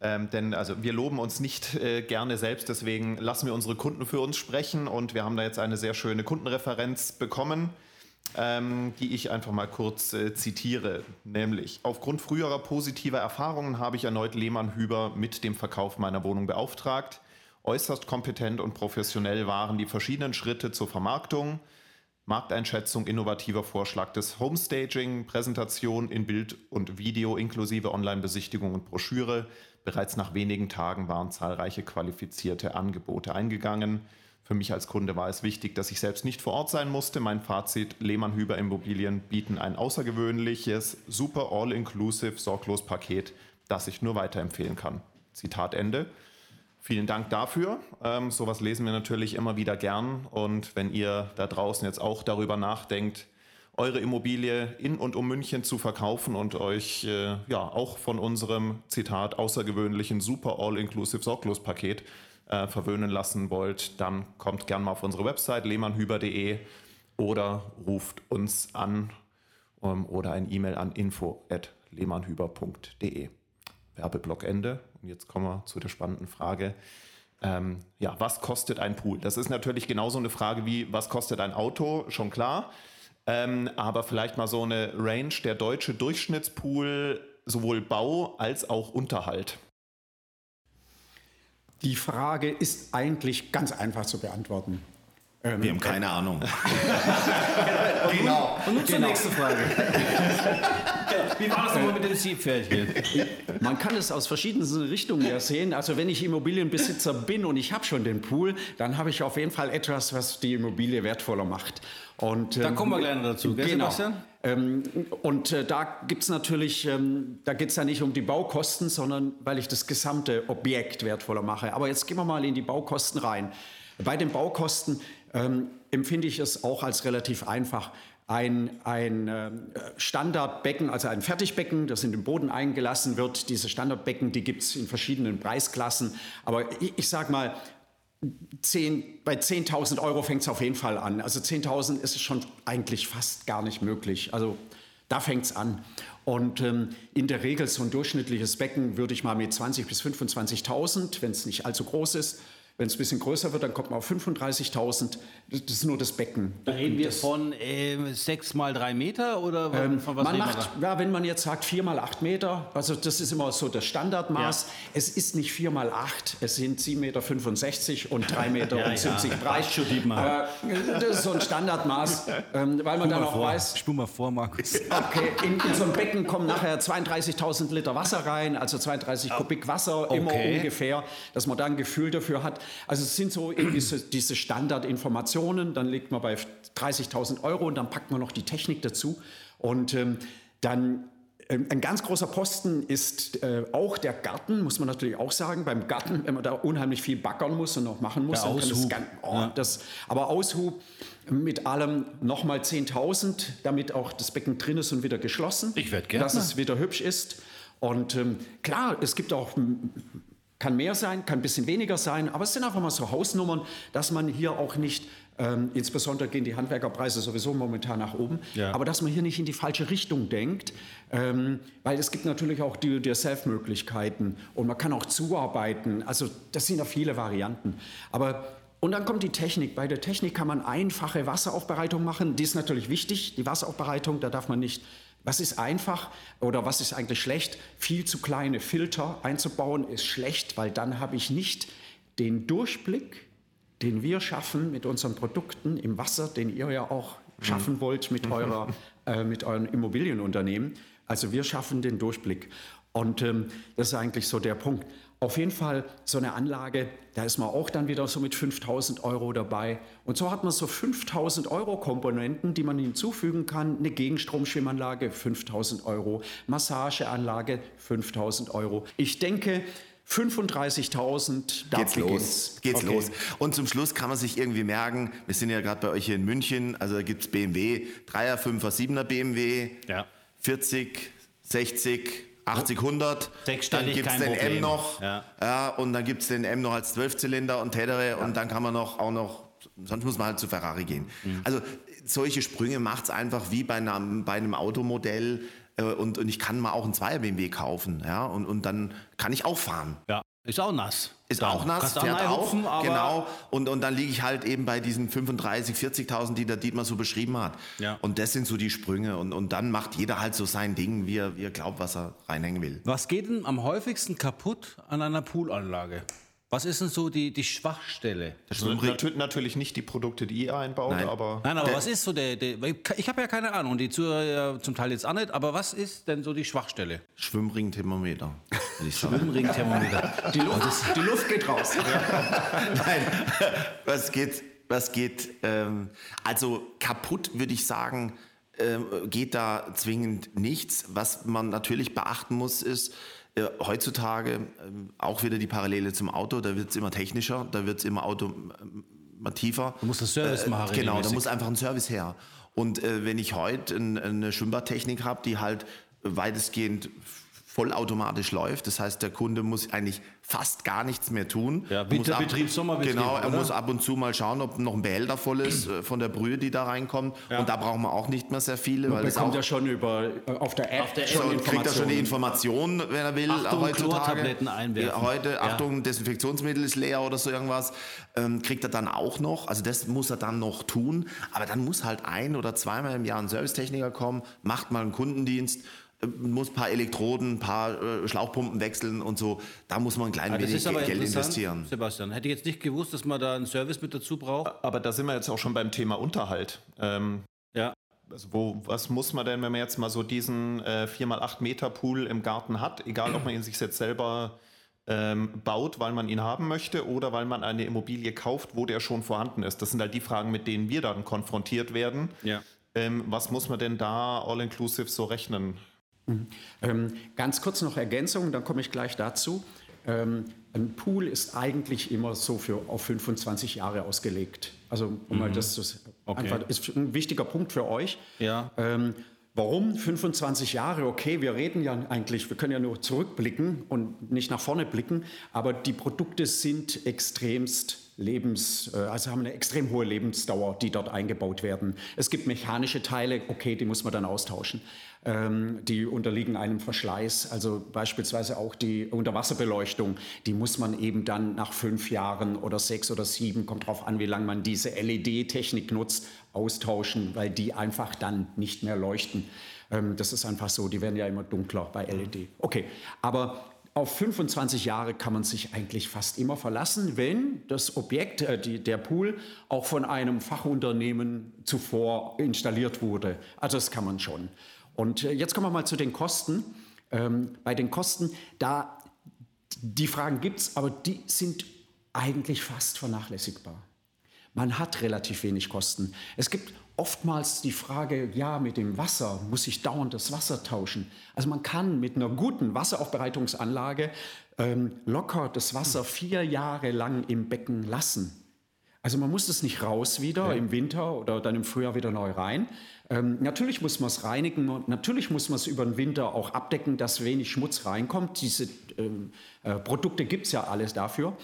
Ähm, denn also wir loben uns nicht äh, gerne selbst, deswegen lassen wir unsere Kunden für uns sprechen und wir haben da jetzt eine sehr schöne Kundenreferenz bekommen, ähm, die ich einfach mal kurz äh, zitiere. Nämlich, aufgrund früherer positiver Erfahrungen habe ich erneut Lehmann Hüber mit dem Verkauf meiner Wohnung beauftragt. Äußerst kompetent und professionell waren die verschiedenen Schritte zur Vermarktung, Markteinschätzung, innovativer Vorschlag des Homestaging, Präsentation in Bild und Video inklusive Online-Besichtigung und Broschüre. Bereits nach wenigen Tagen waren zahlreiche qualifizierte Angebote eingegangen. Für mich als Kunde war es wichtig, dass ich selbst nicht vor Ort sein musste. Mein Fazit, Lehmann-Hüber Immobilien bieten ein außergewöhnliches, super all-inclusive Sorglos-Paket, das ich nur weiterempfehlen kann. Zitat Ende. Vielen Dank dafür. Ähm, sowas lesen wir natürlich immer wieder gern. Und wenn ihr da draußen jetzt auch darüber nachdenkt, eure Immobilie in und um München zu verkaufen und euch äh, ja auch von unserem Zitat außergewöhnlichen Super All-Inclusive Sorglos-Paket äh, verwöhnen lassen wollt, dann kommt gern mal auf unsere Website lehmannhüber.de oder ruft uns an ähm, oder ein E-Mail an info.lehmannhüber.de. Werbeblock Ende. Und jetzt kommen wir zu der spannenden Frage. Ähm, ja, was kostet ein Pool? Das ist natürlich genauso eine Frage wie, was kostet ein Auto? Schon klar. Ähm, aber vielleicht mal so eine Range, der deutsche Durchschnittspool, sowohl Bau als auch Unterhalt. Die Frage ist eigentlich ganz einfach zu beantworten. Ähm, Wir haben keine Ahnung. genau. Und nun zur nächsten Frage. Wie war das nochmal mit dem Siebpferdchen? Man kann es aus verschiedensten Richtungen ja sehen. Also wenn ich Immobilienbesitzer bin und ich habe schon den Pool, dann habe ich auf jeden Fall etwas, was die Immobilie wertvoller macht. Und, Da ähm, kommen wir gleich noch dazu, gell, genau. Sebastian? Ähm, und äh, da gibt es natürlich, ähm, da geht es ja nicht um die Baukosten, sondern weil ich das gesamte Objekt wertvoller mache. Aber jetzt gehen wir mal in die Baukosten rein. Bei den Baukosten ähm, empfinde ich es auch als relativ einfach. Ein, ein ähm, Standardbecken, also ein Fertigbecken, das in den Boden eingelassen wird. Diese Standardbecken, die gibt es in verschiedenen Preisklassen. Aber ich, ich sage mal, 10, bei 10.000 Euro fängt es auf jeden Fall an. Also 10.000 ist es schon eigentlich fast gar nicht möglich. Also da fängt es an. Und ähm, in der Regel so ein durchschnittliches Becken würde ich mal mit 20.000 bis 25.000, wenn es nicht allzu groß ist. Wenn es ein bisschen größer wird, dann kommt man auf 35.000. Das ist nur das Becken. Da reden wir Das- von äh, 6 mal 3 Meter oder von, von was man macht, ja, wenn man jetzt sagt 4 mal 8 Meter, also das ist immer so das Standardmaß. Es ist nicht 4 mal 8, es sind 7,65 Meter und 3 Meter Ja, und 70 ja. breit. Reicht schon, Dietmar. Äh, das ist so ein Standardmaß, ähm, weil man dann auch weiß, Spul mal vor, Markus. okay, in, in so ein Becken kommen nachher 32.000 Liter Wasser rein, also 32 Kubik Wasser immer Okay. ungefähr, dass man da ein Gefühl dafür hat. Also es sind so so diese Standardinformationen, dann liegt man bei 30.000 Euro und dann packt man noch die Technik dazu und ähm, dann ähm, ein ganz großer Posten ist äh, auch der Garten, muss man natürlich auch sagen. Beim Garten, wenn man da unheimlich viel backern muss und noch machen muss, Der dann kann das Aushub. oh, Ja. das, aber Aushub mit allem nochmal 10.000, damit auch das Becken drin ist und wieder geschlossen. Ich werd Gärtner. Dass es wieder hübsch ist. Und ähm, klar, es gibt auch, kann mehr sein, kann ein bisschen weniger sein, aber es sind einfach mal so Hausnummern, dass man hier auch nicht, ähm, insbesondere gehen die Handwerkerpreise sowieso momentan nach oben, Ja. aber dass man hier nicht in die falsche Richtung denkt, ähm, weil es gibt natürlich auch die Do-it-yourself-Möglichkeiten und man kann auch zuarbeiten. Also das sind ja viele Varianten. Aber und dann kommt die Technik. Bei der Technik kann man einfache Wasseraufbereitung machen. Die ist natürlich wichtig, die Wasseraufbereitung. Da darf man nicht, was ist einfach oder was ist eigentlich schlecht? Viel zu kleine Filter einzubauen ist schlecht, weil dann habe ich nicht den Durchblick, den wir schaffen mit unseren Produkten im Wasser, den ihr ja auch schaffen wollt mit, eurer, äh, mit euren Immobilienunternehmen. Also wir schaffen den Durchblick. Und ähm, das ist eigentlich so der Punkt. Auf jeden Fall so eine Anlage, da ist man auch dann wieder so mit 5000 Euro dabei. Und so hat man so 5000 Euro Komponenten, die man hinzufügen kann. Eine Gegenstromschwimmanlage 5000 Euro, Massageanlage 5000 Euro. Ich denke, 35.000, da Geht's los. Geht's Okay. los. Und zum Schluss kann man sich irgendwie merken, wir sind ja gerade bei euch hier in München, also da gibt es BMW, 3er, 5er, 7er BMW, Ja. 40, 60, 80, 100. Sechsstellig, dann gibt es den Problem. M noch. Ja. und dann gibt es den M noch als Zwölfzylinder und Tätere und dann kann man noch auch noch, sonst muss man halt zu Ferrari gehen. Mhm. Also solche Sprünge macht es einfach wie bei einem, bei einem Automodell. äh, Und, und ich kann mal auch einen Zweier BMW kaufen, ja, und, und dann kann ich auch fahren. Ja, ist auch nass. Ist Dann auch nass, kannst fährt auch, aber genau. Und, und dann liege ich halt eben bei diesen 35, 40.000, die der Dietmar so beschrieben hat. Ja. Und das sind so die Sprünge. Und, und dann macht jeder halt so sein Ding, wie er, wie er glaubt, was er reinhängen will. Was geht denn am häufigsten kaputt an einer Poolanlage? Was ist denn so die, die Schwachstelle? Also natür natürlich nicht die Produkte, die ihr einbaut, Nein. aber Nein, aber was ist so der, der ich habe ja keine Ahnung, die Zuhörer ja zum Teil jetzt auch nicht, aber was ist denn so die Schwachstelle? Schwimmring-Thermometer. Schwimmringthermometer. Die Luft, die Luft geht raus. Nein, was geht, was geht, ähm, also kaputt würde ich sagen, ähm, geht da zwingend nichts. Was man natürlich beachten muss, ist, äh, heutzutage ähm, auch wieder die Parallele zum Auto, da wird es immer technischer, da wird es immer Auto, immer tiefer. Du musst das Service machen Genau, da muss einfach ein Service her. Und äh, wenn ich heute ein, eine Schwimmbadtechnik habe, die halt weitestgehend vollautomatisch läuft, das heißt, der Kunde muss eigentlich fast gar nichts mehr tun. Ja, muss ab- Betriebssommerbetrieb, Genau, er oder? muss ab und zu mal schauen, ob noch ein Behälter voll ist äh, von der Brühe, die da reinkommt. Und da brauchen wir auch nicht mehr sehr viele, weil Man das bekommt auch ja schon über, äh, auf der App, Auf der App schon kriegt er schon die Informationen. Information, wenn er will, Achtung, heutzutage. Chlortabletten einwerfen. Ja, heute, Ja. Achtung, Desinfektionsmittel ist leer oder so irgendwas, ähm, kriegt er dann auch noch. Also das muss er dann noch tun. Aber dann muss halt ein oder zweimal im Jahr ein Servicetechniker kommen, macht mal einen Kundendienst, muss ein paar Elektroden, ein paar äh, Schlauchpumpen wechseln und so. Da muss man ein klein Ja, das wenig ist aber Geld investieren. Sebastian. Hätte ich jetzt nicht gewusst, dass man da einen Service mit dazu braucht. aber da sind wir jetzt auch schon beim Thema Unterhalt. Ähm, Ja. also wo, was muss man denn, wenn man jetzt mal so diesen äh, 4x8 Meter Pool im Garten hat, egal ob man ihn sich jetzt selber ähm, baut, weil man ihn haben möchte oder weil man eine Immobilie kauft, wo der schon vorhanden ist. Das sind halt die Fragen, mit denen wir dann konfrontiert werden. Ja. Ähm, was muss man denn da all-inclusive so rechnen? Ähm, ganz kurz noch Ergänzung, dann komme ich gleich dazu. Ähm, ein Pool ist eigentlich immer so für auf 25 Jahre ausgelegt. Also um mal das, das einfach ist ein wichtiger Punkt für euch. Ja. Ähm, warum 25 Jahre? Okay, wir reden ja eigentlich, wir können ja nur zurückblicken und nicht nach vorne blicken, aber die Produkte sind extremst lebens, äh, also haben eine extrem hohe Lebensdauer, die dort eingebaut werden. Es gibt mechanische Teile, okay, die muss man dann austauschen. Ähm, die unterliegen einem Verschleiß, also beispielsweise auch die Unterwasserbeleuchtung, die muss man eben dann nach fünf Jahren oder sechs oder sieben, kommt drauf an, wie lange man diese LED-Technik nutzt, austauschen, weil die einfach dann nicht mehr leuchten. Ähm, das ist einfach so, die werden ja immer dunkler bei LED. Okay, aber auf 25 Jahre kann man sich eigentlich fast immer verlassen, wenn das Objekt, äh, die, der Pool, auch von einem Fachunternehmen zuvor installiert wurde. Also das kann man schon. Und äh, jetzt kommen wir mal zu den Kosten. Ähm, bei den Kosten, da die Fragen gibt es, aber die sind eigentlich fast vernachlässigbar. Man hat relativ wenig Kosten. Es gibt oftmals die Frage, ja, mit dem Wasser, muss ich dauernd das Wasser tauschen? Also man kann mit einer guten Wasseraufbereitungsanlage ähm, locker das Wasser vier Jahre lang im Becken lassen. Also man muss es nicht raus wieder im Winter oder dann im Frühjahr wieder neu rein. Ähm, natürlich muss man es reinigen und natürlich muss man es über den Winter auch abdecken, dass wenig Schmutz reinkommt. Diese ähm, äh, Produkte gibt es ja alles dafür.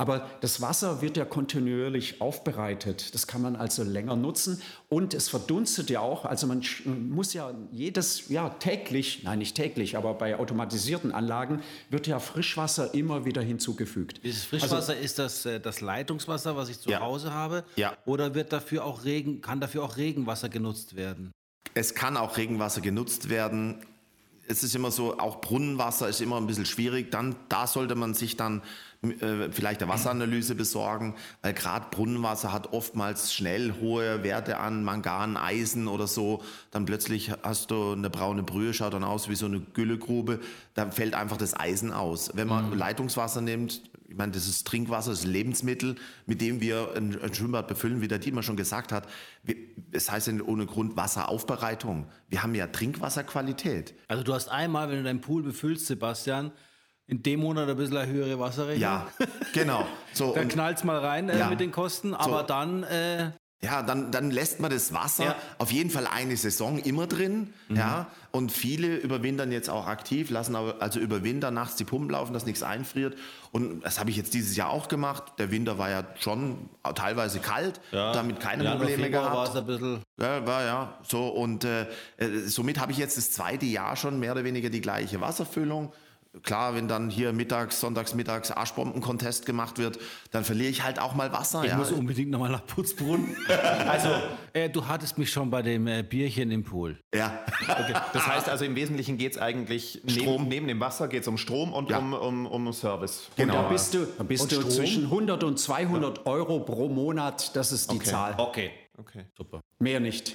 Aber das Wasser wird ja kontinuierlich aufbereitet. Das kann man also länger nutzen und es verdunstet ja auch. Also man muss ja jedes, ja täglich, nein nicht täglich, aber bei automatisierten Anlagen wird ja Frischwasser immer wieder hinzugefügt. Dieses Frischwasser ist das, äh, das Leitungswasser, was ich zu Ja. Hause habe? Ja. Oder wird dafür auch Regen, kann dafür auch Regenwasser genutzt werden? Es kann auch Regenwasser genutzt werden. Es ist immer so, auch Brunnenwasser ist immer ein bisschen schwierig. Dann, da sollte man sich dann äh, vielleicht eine Wasseranalyse besorgen, weil gerade Brunnenwasser hat oftmals schnell hohe Werte an Mangan, Eisen oder so. Dann plötzlich hast du eine braune Brühe, schaut dann aus wie so eine Güllegrube. Da fällt einfach das Eisen aus. Wenn man Leitungswasser nimmt, ich meine, das ist Trinkwasser, das ist Lebensmittel, mit dem wir ein, ein Schwimmbad befüllen, wie der Dietmar schon gesagt hat. Wir, es heißt ja nicht ohne Grund Wasseraufbereitung. Wir haben ja Trinkwasserqualität. Also du hast einmal, wenn du deinen Pool befüllst, Sebastian, in dem Monat ein bisschen eine höhere Wasserrechnung. Ja, genau. So, Dann und- knallt es mal rein äh, Ja. mit den Kosten, aber dann, äh, Ja, dann, dann lässt man das Wasser Ja. auf jeden Fall eine Saison immer drin. Ja, und viele überwintern jetzt auch aktiv, lassen aber, also über Winter nachts die Pumpen laufen, dass nichts einfriert. Und das habe ich jetzt dieses Jahr auch gemacht. Der Winter war ja schon teilweise kalt, damit keine Januar, Probleme Februar war gehabt. es ein bisschen. Ja, war ja so. Und äh, äh, somit habe ich jetzt das zweite Jahr schon mehr oder weniger die gleiche Wasserfüllung. Klar, wenn dann hier mittags, sonntags, mittags Arschbomben-Contest gemacht wird, dann verliere ich halt auch mal Wasser. Ich ja. muss unbedingt nochmal nach Putzbrunn. also, äh, du hattest mich schon bei dem äh, Bierchen im Pool. ja. Okay. Das heißt also, im Wesentlichen geht es eigentlich neben, Strom. neben dem Wasser geht es um Strom und Ja. um, um, um Service. Und Genau. da bist du, da bist Und du Strom? zwischen 100 und 200 Euro pro Monat. Das ist die Okay. Zahl. Okay. Okay. Super. Mehr nicht.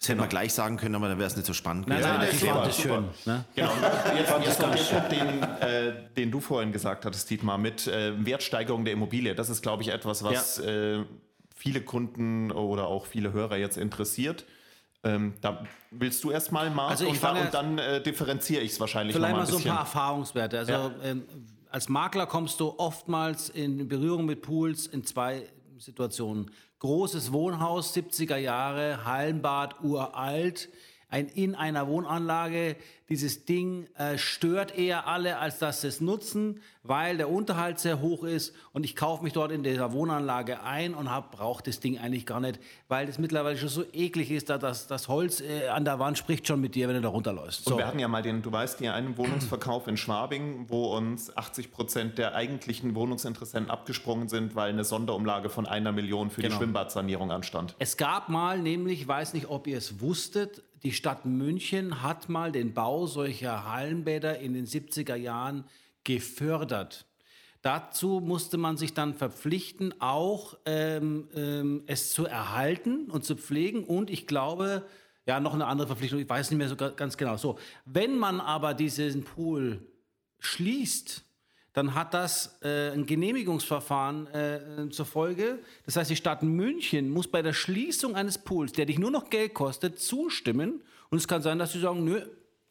Das hätten wir gleich sagen können, aber dann wäre es nicht so spannend Nein, gewesen. nein, Ja, ich super, fand das super. schön. Ne? Genau. Jetzt, jetzt noch der Punkt, den, äh, den du vorhin gesagt hattest, Dietmar, mit äh, Wertsteigerung der Immobilie. Das ist, glaube ich, etwas, was äh, viele Kunden oder auch viele Hörer jetzt interessiert. Ähm, da willst du erstmal, Marc, Also ich und, und dann äh, differenziere ich es wahrscheinlich Vielleicht mal ein so ein paar Erfahrungswerte. Also Ja. ähm, als Makler kommst du oftmals in Berührung mit Pools in zwei Situationen. Großes Wohnhaus, 70er Jahre, Hallenbad, uralt, ein, in einer Wohnanlage. Dieses Ding äh, stört eher alle, als dass sie es nutzen, weil der Unterhalt sehr hoch ist und ich kaufe mich dort in dieser Wohnanlage ein und brauche das Ding eigentlich gar nicht, weil das mittlerweile schon so eklig ist, dass das, das Holz äh, an der Wand spricht schon mit dir, wenn du da runterläufst. Und wir hatten ja mal den, du weißt, hier einen Wohnungsverkauf in Schwabing, wo uns 80 Prozent der eigentlichen Wohnungsinteressenten abgesprungen sind, weil eine Sonderumlage von einer Million für Genau. die Schwimmbadsanierung anstand. Es gab mal, nämlich, ich weiß nicht, ob ihr es wusstet, die Stadt München hat mal den Bau solcher Hallenbäder in den 70er Jahren gefördert. Dazu musste man sich dann verpflichten, auch ähm, ähm, es zu erhalten und zu pflegen. Und ich glaube, ja, noch eine andere Verpflichtung, ich weiß nicht mehr so ga- ganz genau. So, wenn man aber diesen Pool schließt, dann hat das äh, ein Genehmigungsverfahren äh, zur Folge. Das heißt, die Stadt München muss bei der Schließung eines Pools, der dich nur noch Geld kostet, zustimmen. Und es kann sein, dass sie sagen, nö,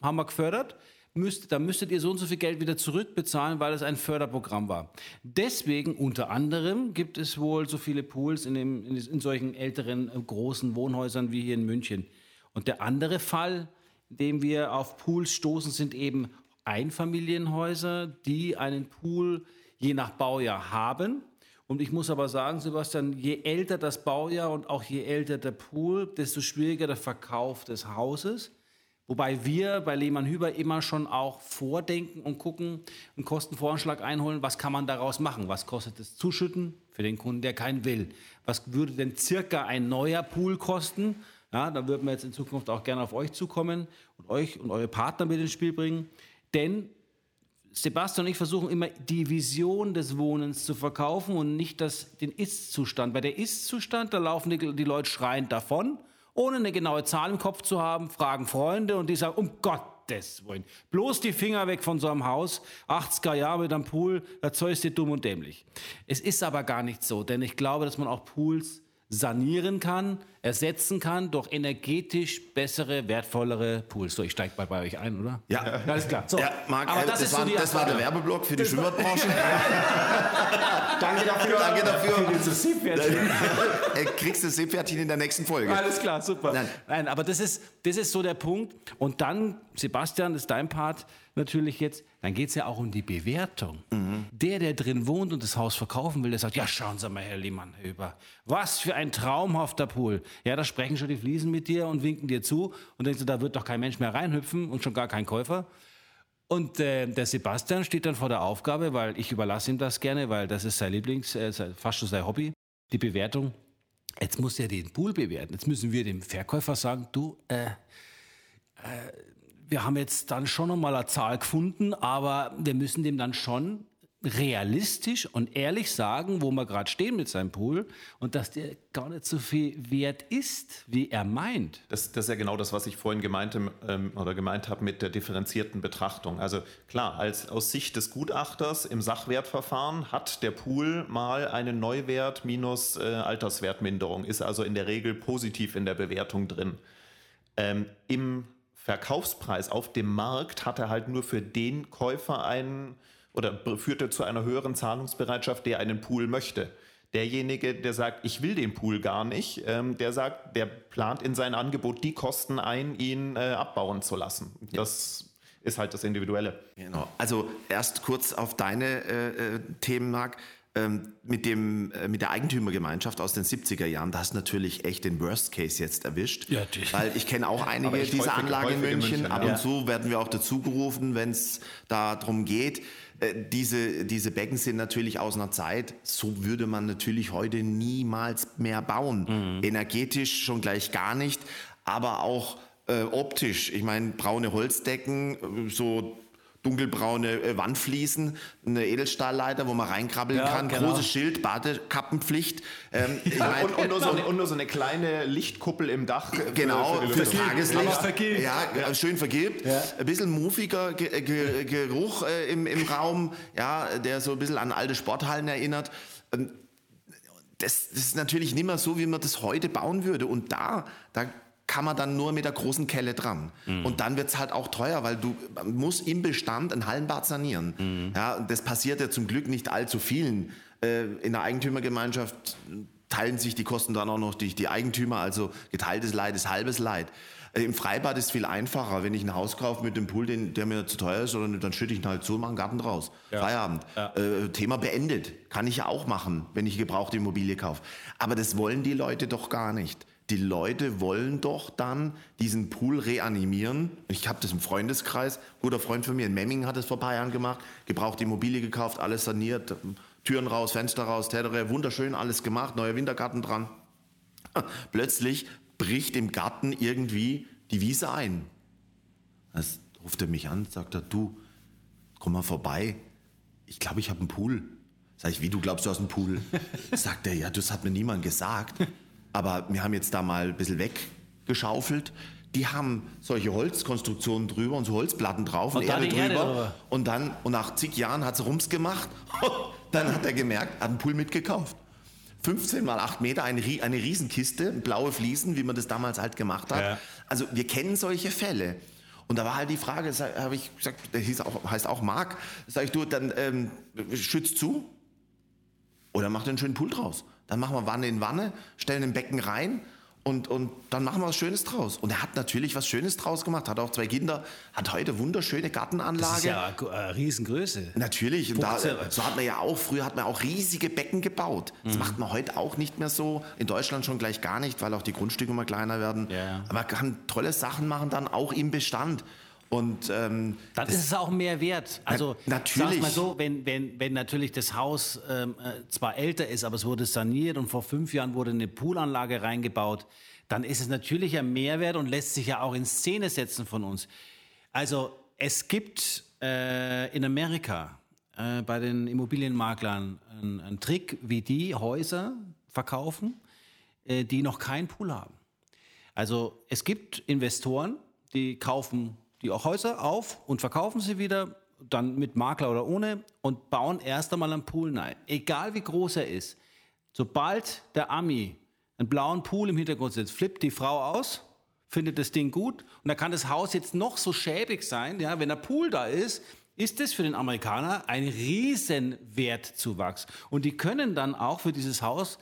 haben wir gefördert. Müsst, da müsstet ihr so und so viel Geld wieder zurückbezahlen, weil es ein Förderprogramm war. Deswegen unter anderem gibt es wohl so viele Pools in, dem, in, in solchen älteren äh, großen Wohnhäusern wie hier in München. Und der andere Fall, in dem wir auf Pools stoßen, sind eben Einfamilienhäuser, die einen Pool je nach Baujahr haben. Und ich muss aber sagen, Sebastian, je älter das Baujahr und auch je älter der Pool, desto schwieriger der Verkauf des Hauses. Wobei wir bei Lehmann Hüber immer schon auch vordenken und gucken, einen Kostenvoranschlag einholen, was kann man daraus machen? Was kostet das Zuschütten für den Kunden, der keinen will? Was würde denn circa ein neuer Pool kosten? Ja, da würden wir jetzt in Zukunft auch gerne auf euch zukommen und euch und eure Partner mit ins Spiel bringen. Denn Sebastian und ich versuchen immer die Vision des Wohnens zu verkaufen und nicht das, den Ist-Zustand. Weil der Ist-Zustand, da laufen die, die Leute schreiend davon, ohne eine genaue Zahl im Kopf zu haben, fragen Freunde und die sagen, um Gottes Willen, bloß die Finger weg von so einem Haus, 80er Jahre mit einem Pool, das Zeug ist dir dumm und dämlich. Es ist aber gar nicht so, denn ich glaube, dass man auch Pools sanieren kann, ersetzen kann durch energetisch bessere, wertvollere Pools. So, ich steige mal bei euch ein, oder? Ja. Alles klar. So. Ja, Marc, Aber das, das so war, die das war der. Werbeblock für die Schwimmbadbranche. Danke dafür. Danke dafür. Kriegst du das Seepferdchen in der nächsten Folge. Alles klar, super. Nein. Nein. aber das ist, das ist so der Punkt. Und dann, Sebastian, ist dein Part natürlich jetzt, dann geht es ja auch um die Bewertung. Der, der drin wohnt und das Haus verkaufen will, der sagt, ja, schauen Sie mal, Herr Lehmann, über. Was für ein traumhafter Pool. Ja, da sprechen schon die Fliesen mit dir und winken dir zu und denkst du, da wird doch kein Mensch mehr reinhüpfen und schon gar kein Käufer. Und äh, der Sebastian steht dann vor der Aufgabe, weil ich überlasse ihm das gerne, weil das ist sein Lieblings, äh, fast schon sein Hobby, die Bewertung. Jetzt muss er den Pool bewerten. Jetzt müssen wir dem Verkäufer sagen, du, äh, äh, wir haben jetzt dann schon noch mal eine Zahl gefunden, aber wir müssen dem dann schon realistisch und ehrlich sagen, wo wir gerade stehen mit seinem Pool und dass der gar nicht so viel wert ist, wie er meint. Das, das ist ja genau das, was ich vorhin gemeint, ähm, oder gemeint habe mit der differenzierten Betrachtung. Also klar, als, aus Sicht des Gutachters im Sachwertverfahren hat der Pool mal einen Neuwert minus äh, Alterswertminderung, ist also in der Regel positiv in der Bewertung drin. Ähm, Im Verkaufspreis auf dem Markt hat er halt nur für den Käufer einen oder führt zu einer höheren Zahlungsbereitschaft, der einen Pool möchte. Derjenige, der sagt, ich will den Pool gar nicht, ähm, der sagt, der plant in sein Angebot die Kosten ein, ihn äh, abbauen zu lassen. Das ist halt das Individuelle. Genau. Also erst kurz auf deine äh, äh Themen, Marc. Ähm, mit, dem, äh, mit der Eigentümergemeinschaft aus den 70er Jahren, das hast natürlich echt den Worst Case jetzt erwischt. Ja, die. Weil ich kenne auch einige dieser Anlagen in München. München. Ab ja. und zu werden wir auch dazugerufen, wenn es darum geht. Äh, diese, diese Becken sind natürlich aus einer Zeit, so würde man natürlich heute niemals mehr bauen. Mhm. Energetisch schon gleich gar nicht, aber auch äh, optisch. Ich meine, braune Holzdecken, äh, so dunkelbraune äh, Wandfliesen, eine Edelstahlleiter, wo man reinkrabbeln ja, kann, genau. großes Schild, Badekappenpflicht. Ähm, ich mein, und, und, nur so, und, nur so, eine kleine Lichtkuppel im Dach. Genau, für, für das Tageslicht. Vergilbt. Ja, ja, schön vergilbt. Ja. Ein bisschen muffiger Ge Ge Geruch äh, im, im Raum, ja, der so ein bisschen an alte Sporthallen erinnert. Ähm, das, das, ist natürlich nicht mehr so, wie man das heute bauen würde. Und da, da kann man dann nur mit der großen Kelle dran. Mhm. Und dann wird es halt auch teuer, weil du musst im Bestand ein Hallenbad sanieren. Mhm. Ja, das passiert ja zum Glück nicht allzu vielen. Äh, in der Eigentümergemeinschaft teilen sich die Kosten dann auch noch durch die Eigentümer, also geteiltes Leid ist halbes Leid. Äh, Im Freibad ist viel einfacher. Wenn ich ein Haus kaufe mit dem Pool, den, der mir zu teuer ist, oder dann schütte ich ihn halt zu und mache einen Garten draus. Ja. Feierabend. Ja. Äh, Thema beendet. Kann ich ja auch machen, wenn ich gebrauchte Immobilie kaufe. Aber das wollen die Leute doch gar nicht die Leute wollen doch dann diesen Pool reanimieren. Ich habe das im Freundeskreis, guter Freund von mir in Memmingen hat das vor ein paar Jahren gemacht, gebraucht Immobilie gekauft, alles saniert, Türen raus, Fenster raus, Tätere, wunderschön alles gemacht, neuer Wintergarten dran. Plötzlich bricht im Garten irgendwie die Wiese ein. Das ruft er mich an, sagt er, du, komm mal vorbei. Ich glaube, ich habe einen Pool. Sag ich, wie, du glaubst, du hast einen Pool? sagt er, ja, das hat mir niemand gesagt. Aber wir haben jetzt da mal ein bisschen weggeschaufelt. Die haben solche Holzkonstruktionen drüber und so Holzplatten drauf und, und Erde drüber. Erde und dann, und nach zig Jahren hat es Rums gemacht. dann hat er gemerkt, hat einen Pool mitgekauft. 15 mal 8 Meter, eine, eine Riesenkiste, blaue Fliesen, wie man das damals halt gemacht hat. Ja. Also wir kennen solche Fälle. Und da war halt die Frage, habe ich gesagt, der hieß auch, heißt auch Marc, sag ich, du, dann ähm, schützt zu oder mach den schönen Pool draus. Dann machen wir Wanne in Wanne, stellen ein Becken rein und, und dann machen wir was Schönes draus. Und er hat natürlich was Schönes draus gemacht, hat auch zwei Kinder, hat heute wunderschöne Gartenanlage. Das ist ja eine Riesengröße. Natürlich. Und da, so hat man ja auch, früher hat man auch riesige Becken gebaut. Das mhm. macht man heute auch nicht mehr so. In Deutschland schon gleich gar nicht, weil auch die Grundstücke immer kleiner werden. Ja. Aber man kann tolle Sachen machen dann auch im Bestand. Und ähm, dann ist es auch mehr wert. Also na, natürlich. mal so, wenn, wenn, wenn natürlich das Haus ähm, äh, zwar älter ist, aber es wurde saniert und vor fünf Jahren wurde eine Poolanlage reingebaut, dann ist es natürlich ein Mehrwert und lässt sich ja auch in Szene setzen von uns. Also es gibt äh, in Amerika äh, bei den Immobilienmaklern einen Trick, wie die Häuser verkaufen, äh, die noch keinen Pool haben. Also es gibt Investoren, die kaufen die Häuser auf und verkaufen sie wieder, dann mit Makler oder ohne und bauen erst einmal einen Pool rein. Egal wie groß er ist. Sobald der Ami einen blauen Pool im Hintergrund sitzt, flippt die Frau aus, findet das Ding gut und da kann das Haus jetzt noch so schäbig sein, ja, wenn der Pool da ist, ist es für den Amerikaner ein riesen Wertzuwachs. Und die können dann auch für dieses Haus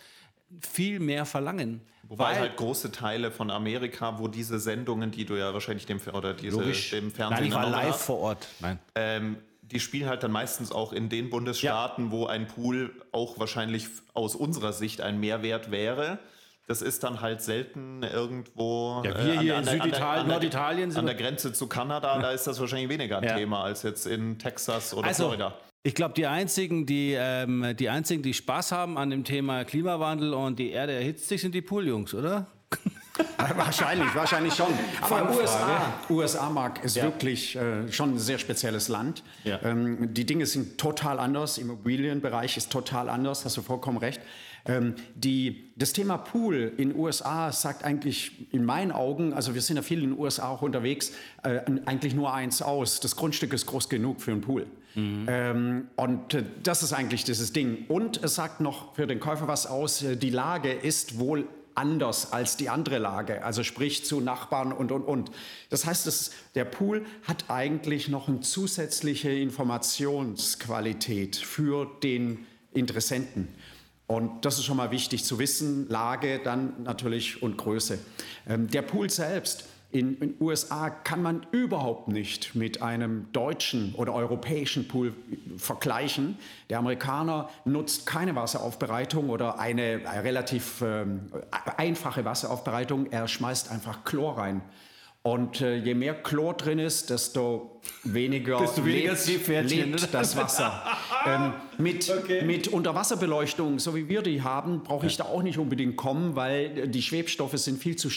viel mehr verlangen. Wobei Weil, halt große Teile von Amerika, wo diese Sendungen, die du ja wahrscheinlich dem, oder diese, dem Fernsehen Nein, ich war live hast, vor Ort. Nein. Ähm, die spielen halt dann meistens auch in den Bundesstaaten, ja. wo ein Pool auch wahrscheinlich aus unserer Sicht ein Mehrwert wäre. Das ist dann halt selten irgendwo. Ja, wir äh, hier in Süditalien, Norditalien sind. An der Grenze zu Kanada, da ist das wahrscheinlich weniger ein ja. Thema als jetzt in Texas oder also, Florida. Ich glaube, die einzigen, die, ähm, die einzigen, die Spaß haben an dem Thema Klimawandel und die Erde erhitzt sich, sind die Pooljungs, oder? Wahrscheinlich, wahrscheinlich schon. Aber USA, USA mag ist ja. wirklich äh, schon ein sehr spezielles Land. Ja. Ähm, die Dinge sind total anders. Immobilienbereich ist total anders. Hast du vollkommen recht. Ähm, die, das Thema Pool in USA sagt eigentlich in meinen Augen, also wir sind ja viel in den USA auch unterwegs, äh, eigentlich nur eins aus. Das Grundstück ist groß genug für einen Pool. Mhm. Ähm, und äh, das ist eigentlich dieses Ding. Und es sagt noch für den Käufer was aus, äh, die Lage ist wohl anders als die andere Lage, also sprich zu Nachbarn und, und, und. Das heißt, das, der Pool hat eigentlich noch eine zusätzliche Informationsqualität für den Interessenten. Und das ist schon mal wichtig zu wissen, Lage dann natürlich und Größe. Ähm, der Pool selbst in den USA kann man überhaupt nicht mit einem deutschen oder europäischen Pool vergleichen. Der Amerikaner nutzt keine Wasseraufbereitung oder eine relativ äh, einfache Wasseraufbereitung. Er schmeißt einfach Chlor rein. Und äh, je mehr Chlor drin ist, desto weniger, desto weniger lebt, lebt das Wasser. ähm, mit, okay. mit Unterwasserbeleuchtung, so wie wir die haben, brauche ich da auch nicht unbedingt kommen, weil die Schwebstoffe sind viel zu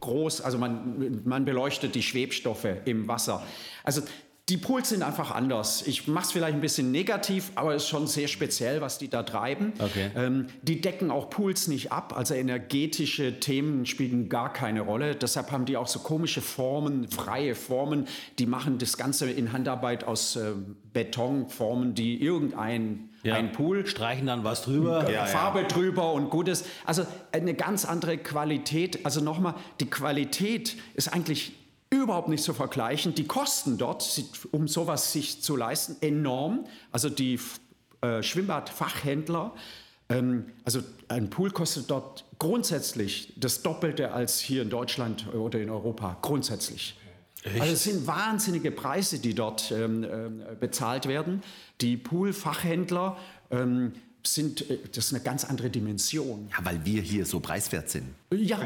groß. Also man, man beleuchtet die Schwebstoffe im Wasser. Also die Pools sind einfach anders. Ich mache es vielleicht ein bisschen negativ, aber es ist schon sehr speziell, was die da treiben. Okay. Ähm, die decken auch Pools nicht ab, also energetische Themen spielen gar keine Rolle. Deshalb haben die auch so komische Formen, freie Formen. Die machen das Ganze in Handarbeit aus äh, Betonformen, die irgendein ja. ein Pool. Streichen dann was drüber. Ja, Farbe ja. drüber und Gutes. Also eine ganz andere Qualität. Also nochmal, die Qualität ist eigentlich überhaupt nicht zu vergleichen. Die Kosten dort, um sowas sich zu leisten, enorm. Also die äh, Schwimmbadfachhändler, ähm, also ein Pool kostet dort grundsätzlich das Doppelte als hier in Deutschland oder in Europa. Grundsätzlich. Echt? Also es sind wahnsinnige Preise, die dort ähm, äh, bezahlt werden. Die Poolfachhändler ähm, sind, äh, das ist eine ganz andere Dimension. Ja, weil wir hier so preiswert sind. Ja,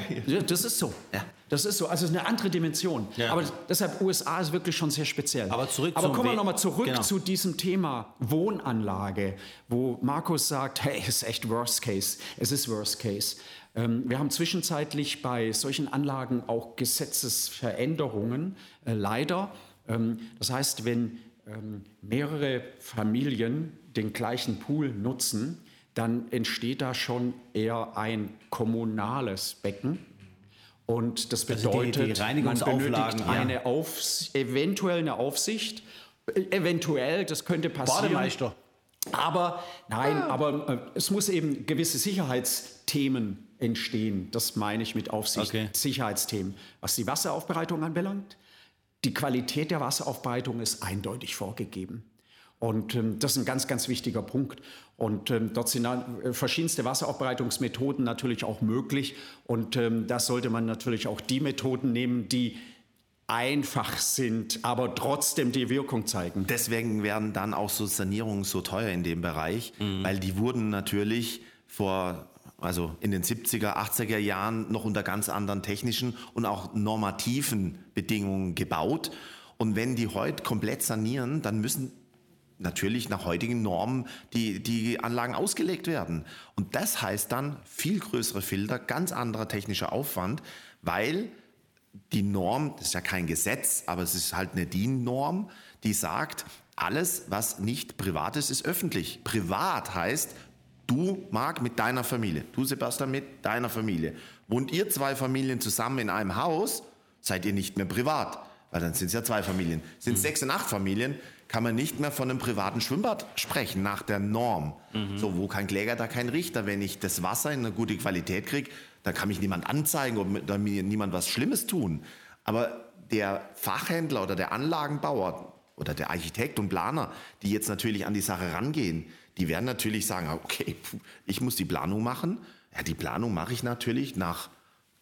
das ist so. Ja. Das ist so, also es ist eine andere Dimension. Ja. Aber deshalb USA ist wirklich schon sehr speziell. Aber zurück Aber kommen wir nochmal zurück genau. zu diesem Thema Wohnanlage, wo Markus sagt, hey, es ist echt Worst Case. Es ist Worst Case. Ähm, wir haben zwischenzeitlich bei solchen Anlagen auch Gesetzesveränderungen, äh, leider. Ähm, das heißt, wenn ähm, mehrere Familien den gleichen Pool nutzen, dann entsteht da schon eher ein kommunales Becken. Und das bedeutet, also die, die man benötigt eine ja. Aufs-, eventuell eine Aufsicht. Eventuell, das könnte passieren. Bademeister. Aber nein, ah. aber äh, es muss eben gewisse Sicherheitsthemen entstehen. Das meine ich mit Aufsicht. Okay. Sicherheitsthemen. Was die Wasseraufbereitung anbelangt, die Qualität der Wasseraufbereitung ist eindeutig vorgegeben. Und ähm, das ist ein ganz, ganz wichtiger Punkt. Und ähm, dort sind äh, verschiedenste Wasseraufbereitungsmethoden natürlich auch möglich. Und ähm, da sollte man natürlich auch die Methoden nehmen, die einfach sind, aber trotzdem die Wirkung zeigen. Deswegen werden dann auch so Sanierungen so teuer in dem Bereich, mhm. weil die wurden natürlich vor also in den 70er, 80er Jahren noch unter ganz anderen technischen und auch normativen Bedingungen gebaut. Und wenn die heute komplett sanieren, dann müssen natürlich nach heutigen Normen die, die Anlagen ausgelegt werden. Und das heißt dann viel größere Filter, ganz anderer technischer Aufwand, weil die Norm, das ist ja kein Gesetz, aber es ist halt eine DIN-Norm, die sagt, alles, was nicht privat ist, ist öffentlich. Privat heißt, du, Marc, mit deiner Familie, du, Sebastian, mit deiner Familie. Wohnt ihr zwei Familien zusammen in einem Haus, seid ihr nicht mehr privat. Weil dann sind es ja zwei Familien. Sind es mhm. sechs und acht Familien, kann man nicht mehr von einem privaten Schwimmbad sprechen, nach der Norm. Mhm. So, wo kein Kläger, da kein Richter. Wenn ich das Wasser in eine gute Qualität kriege, dann kann mich niemand anzeigen oder mir niemand was Schlimmes tun. Aber der Fachhändler oder der Anlagenbauer oder der Architekt und Planer, die jetzt natürlich an die Sache rangehen, die werden natürlich sagen, okay, ich muss die Planung machen. Ja, die Planung mache ich natürlich nach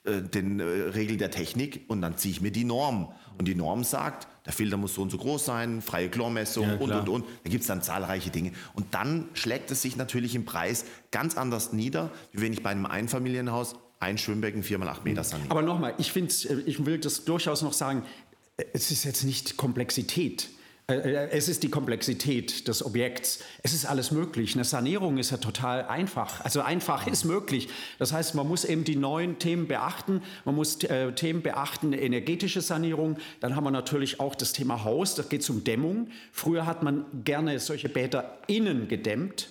äh, den äh, Regeln der Technik und dann ziehe ich mir die Norm. Und die Norm sagt, der Filter muss so und so groß sein, freie Chlormessung ja, und, und, und. Da gibt es dann zahlreiche Dinge. Und dann schlägt es sich natürlich im Preis ganz anders nieder, wie wenn ich bei einem Einfamilienhaus ein Schwimmbecken 4 mal 8 Meter saniere. Aber nochmal, ich, äh, ich will das durchaus noch sagen, es ist jetzt nicht Komplexität. Äh, äh, es ist die Komplexität des Objekts. Es ist alles möglich. Eine Sanierung ist ja total einfach. Also einfach ist möglich. Das heißt, man muss eben die neuen Themen beachten. Man muss äh, Themen beachten, energetische Sanierung. Dann haben wir natürlich auch das Thema Haus. Das geht um Dämmung. Früher hat man gerne solche Bäder innen gedämmt.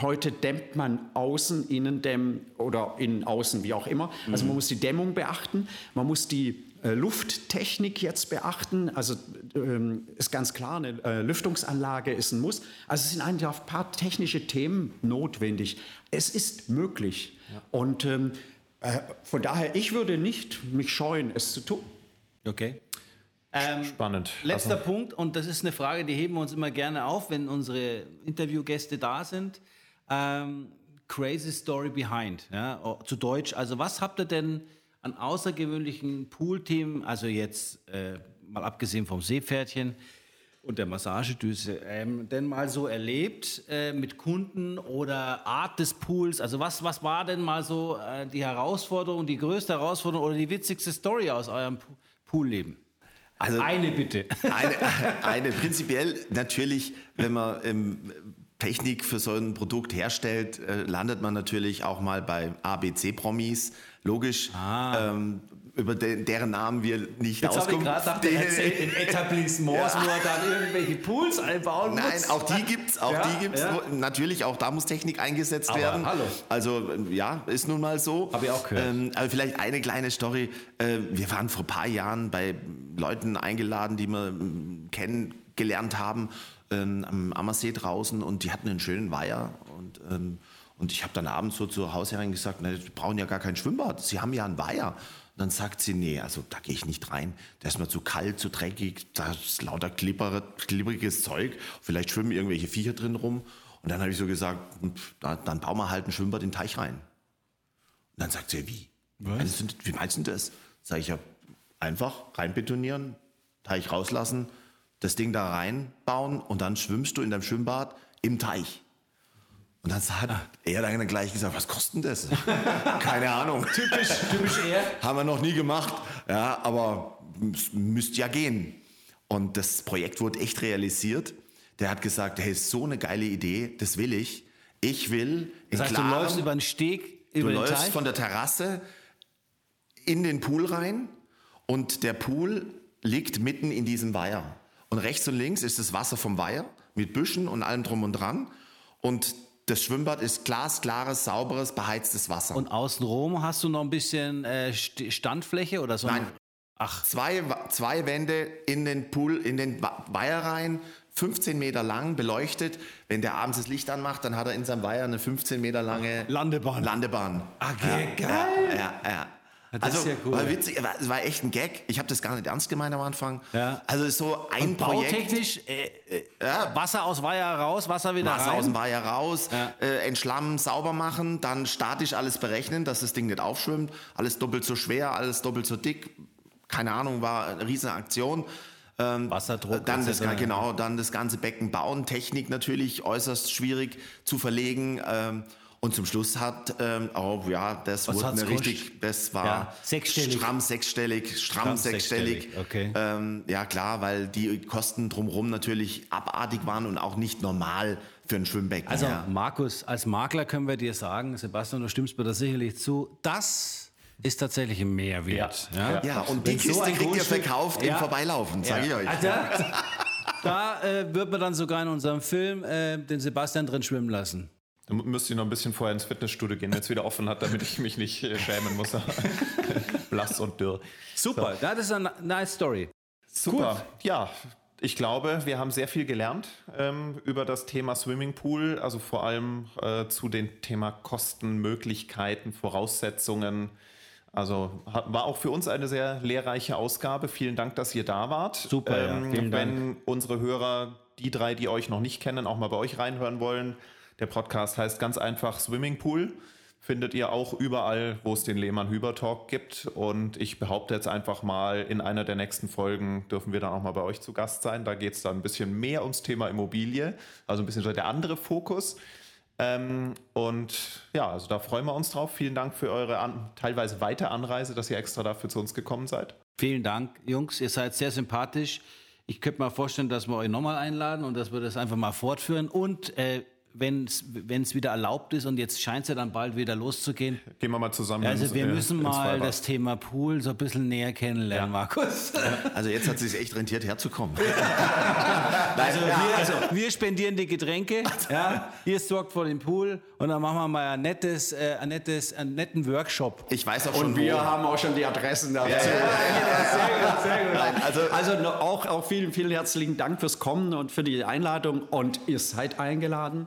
Heute dämmt man außen, innen dämmen oder innen, außen, wie auch immer. Also man muss die Dämmung beachten. Man muss die Lufttechnik jetzt beachten. Also ähm, ist ganz klar, eine äh, Lüftungsanlage ist ein Muss. Also es sind ein paar technische Themen notwendig. Es ist möglich. Ja. Und ähm, Äh, von daher, ich würde nicht mich scheuen, es zu tun. Okay. Ähm, Spannend. Letzter Also- Punkt, und das ist eine Frage, die heben wir uns immer gerne auf, wenn unsere Interviewgäste da sind. Ähm, crazy Story Behind. Ja? Zu Deutsch, also was habt ihr denn an außergewöhnlichen Poolthemen, also jetzt äh, mal abgesehen vom Seepferdchen und der Massagedüse, ähm, denn mal so erlebt äh, mit Kunden oder Art des Pools? Also was, was war denn mal so äh, die Herausforderung, die größte Herausforderung oder die witzigste Story aus eurem Poolleben? Also Eine bitte. eine, eine prinzipiell natürlich, wenn man ähm, Technik für so ein Produkt herstellt, äh, landet man natürlich auch mal bei ABC-Promis, logisch. Ähm, über de deren Namen wir nicht Ah. Jetzt habe ich gerade gedacht, der erzählt in Etablissements, wo er dann irgendwelche Pools einbauen Nein, muss. auch die gibt's, auch Ja, die gibt's. ja. Natürlich, auch da muss Technik eingesetzt Aber werden. hallo. Also ähm, ja, ist nun mal so. Hab ich auch gehört. Ähm, aber vielleicht eine kleine Story. Äh, wir waren vor ein paar Jahren bei Leuten eingeladen, die wir ähm, kennengelernt haben ähm, am Ammersee draußen und die hatten einen schönen Weiher und ähm, und ich habe dann abends so zur Hausherrin gesagt, na, wir brauchen ja gar kein Schwimmbad, Sie haben ja einen Weiher. Und dann sagt sie, nee, also da gehe ich nicht rein. Der ist mir zu kalt, zu dreckig, da ist lauter klipperiges Zeug. Vielleicht schwimmen irgendwelche Viecher drin rum. Und dann habe ich so gesagt, pf, da, dann bauen wir halt ein Schwimmbad in den Teich rein. Und dann sagt sie, wie? Du, wie meinst du das? Sag ich, ja, einfach reinbetonieren, Teich rauslassen, das Ding da reinbauen und dann schwimmst du in deinem Schwimmbad im Teich. Und dann hat er dann gleich gesagt, was kostet das? Keine Ahnung. typisch, typisch er. Haben wir noch nie gemacht, ja, aber es müsste ja gehen. Und das Projekt wurde echt realisiert. Der hat gesagt, hey, so eine geile Idee, das will ich. Ich will Das heißt, du klarem- läufst über den Steg, Du über den läufst Teich. von der Terrasse in den Pool rein und der Pool liegt mitten in diesem Weiher. Und rechts und links ist das Wasser vom Weiher mit Büschen und allem drum und dran. Und das Schwimmbad ist glasklares, sauberes, beheiztes Wasser. Und außenrum hast du noch ein bisschen äh, St- Standfläche oder so? Nein. Ach, zwei, zwei Wände in den Pool, in den Weiher rein, 15 Meter lang, beleuchtet. Wenn der abends das Licht anmacht, dann hat er in seinem Weiher eine 15 Meter lange Landebahn. Landebahn. Ah, ja, geil. Ja, ja, ja. Das also, ist ja cool. war witzig, war- war echt ein Gag. Ich habe das gar nicht ernst gemeint am Anfang. Ja. Also ist so ein Projekt. bautechnisch, äh, äh, Wasser aus Weiher raus, Wasser wieder Wasser rein. aus dem Weiher raus, Ja. äh, entschlammen, sauber machen, dann statisch alles berechnen, dass das Ding nicht aufschwimmt. Alles doppelt so schwer, alles doppelt so dick. Keine Ahnung, war eine riesige Aktion. Wasserdruck. Dann das, etc. genau, dann das ganze Becken bauen. Technik natürlich äußerst schwierig zu verlegen. Ähm, und zum Schluss hat, ähm, oh ja, das Was wurde eine gekostet? richtig, das war Ja, sechsstellig. stramm sechsstellig, stramm, Stramm sechsstellig. sechsstellig, okay. Ähm, ja klar, weil die Kosten drumherum natürlich abartig waren und auch nicht normal für ein Schwimmbecken. Also ja. Markus, als Makler können wir dir sagen, Sebastian, du stimmst mir da sicherlich zu, das ist tatsächlich ein Mehrwert. Ja. ja, und die Wenn so Kiste ein kriegt ihr verkauft Ja. im Vorbeilaufen, sage ich euch. Also, da äh, wird man dann sogar in unserem Film äh, den Sebastian drin schwimmen lassen. Da müsste ich noch ein bisschen vorher ins Fitnessstudio gehen, wenn es wieder offen hat, damit ich mich nicht äh, schämen muss. Blass und dürr. Super, das ist eine nice Story. Super. Ja, ich glaube, wir haben sehr viel gelernt ähm, über das Thema Swimmingpool, also vor allem äh, zu dem Thema Kosten, Möglichkeiten, Voraussetzungen. Also war auch für uns eine sehr lehrreiche Ausgabe. Vielen Dank, dass ihr da wart. Super, ja. Vielen wenn unsere Hörer, die drei, die euch noch nicht kennen, auch mal bei euch reinhören wollen, der Podcast heißt ganz einfach Swimmingpool. Findet ihr auch überall, wo es den Lehmann Hüber Talk gibt. Und ich behaupte jetzt einfach mal, in einer der nächsten Folgen dürfen wir dann auch mal bei euch zu Gast sein. Da geht es dann ein bisschen mehr ums Thema Immobilie, also ein bisschen der andere Fokus. Ähm, und ja, also da freuen wir uns drauf. Vielen Dank für eure an, teilweise weite Anreise, dass ihr extra dafür zu uns gekommen seid. Vielen Dank, Jungs. Ihr seid sehr sympathisch. Ich könnte mir vorstellen, dass wir euch nochmal einladen und dass wir das einfach mal fortführen. Und äh, wenn es wieder erlaubt ist und jetzt scheint es ja dann bald wieder loszugehen. Gehen wir mal zusammen. Also ins- wir äh, müssen ins mal Freibad. das Thema Pool so ein bisschen näher kennenlernen, Markus. Also jetzt hat es sich echt rentiert, herzukommen. Also, wir, also wir spendieren die Getränke, ja, ihr sorgt vor dem Pool und dann machen wir mal ein nettes, äh, ein nettes, einen netten Workshop. Ich weiß auch schon, Und wir wo. haben auch schon die Adressen dazu. sehr gut, sehr gut. Nein, also, Also auch, auch vielen, vielen herzlichen Dank fürs Kommen und für die Einladung. Und ihr seid eingeladen.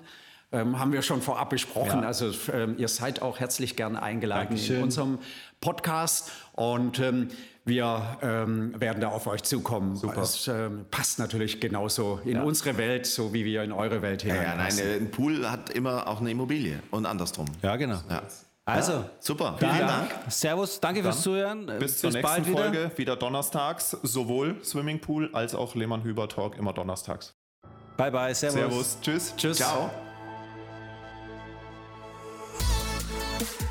Ähm, haben wir schon vorab besprochen. Ja. Also ähm, ihr seid auch herzlich gern eingeladen Dankeschön. in unserem Podcast und ähm, wir ähm, werden da auf euch zukommen. Super. Es ähm, passt natürlich genauso in unsere Welt, so wie wir in eure Welt Ja, ja, nein, hineinpassen. ein Pool hat immer auch eine Immobilie und andersrum. Ja, genau. Ja. Also, Super, dann, vielen Dank. Servus, danke fürs Zuhören. Bis zur nächsten bald wieder. Folge, wieder donnerstags, sowohl Swimmingpool als auch Lehmann-Hüber-Talk immer donnerstags. Bye, bye. Servus. Servus, tschüss. Tschüss. Ciao. Bye.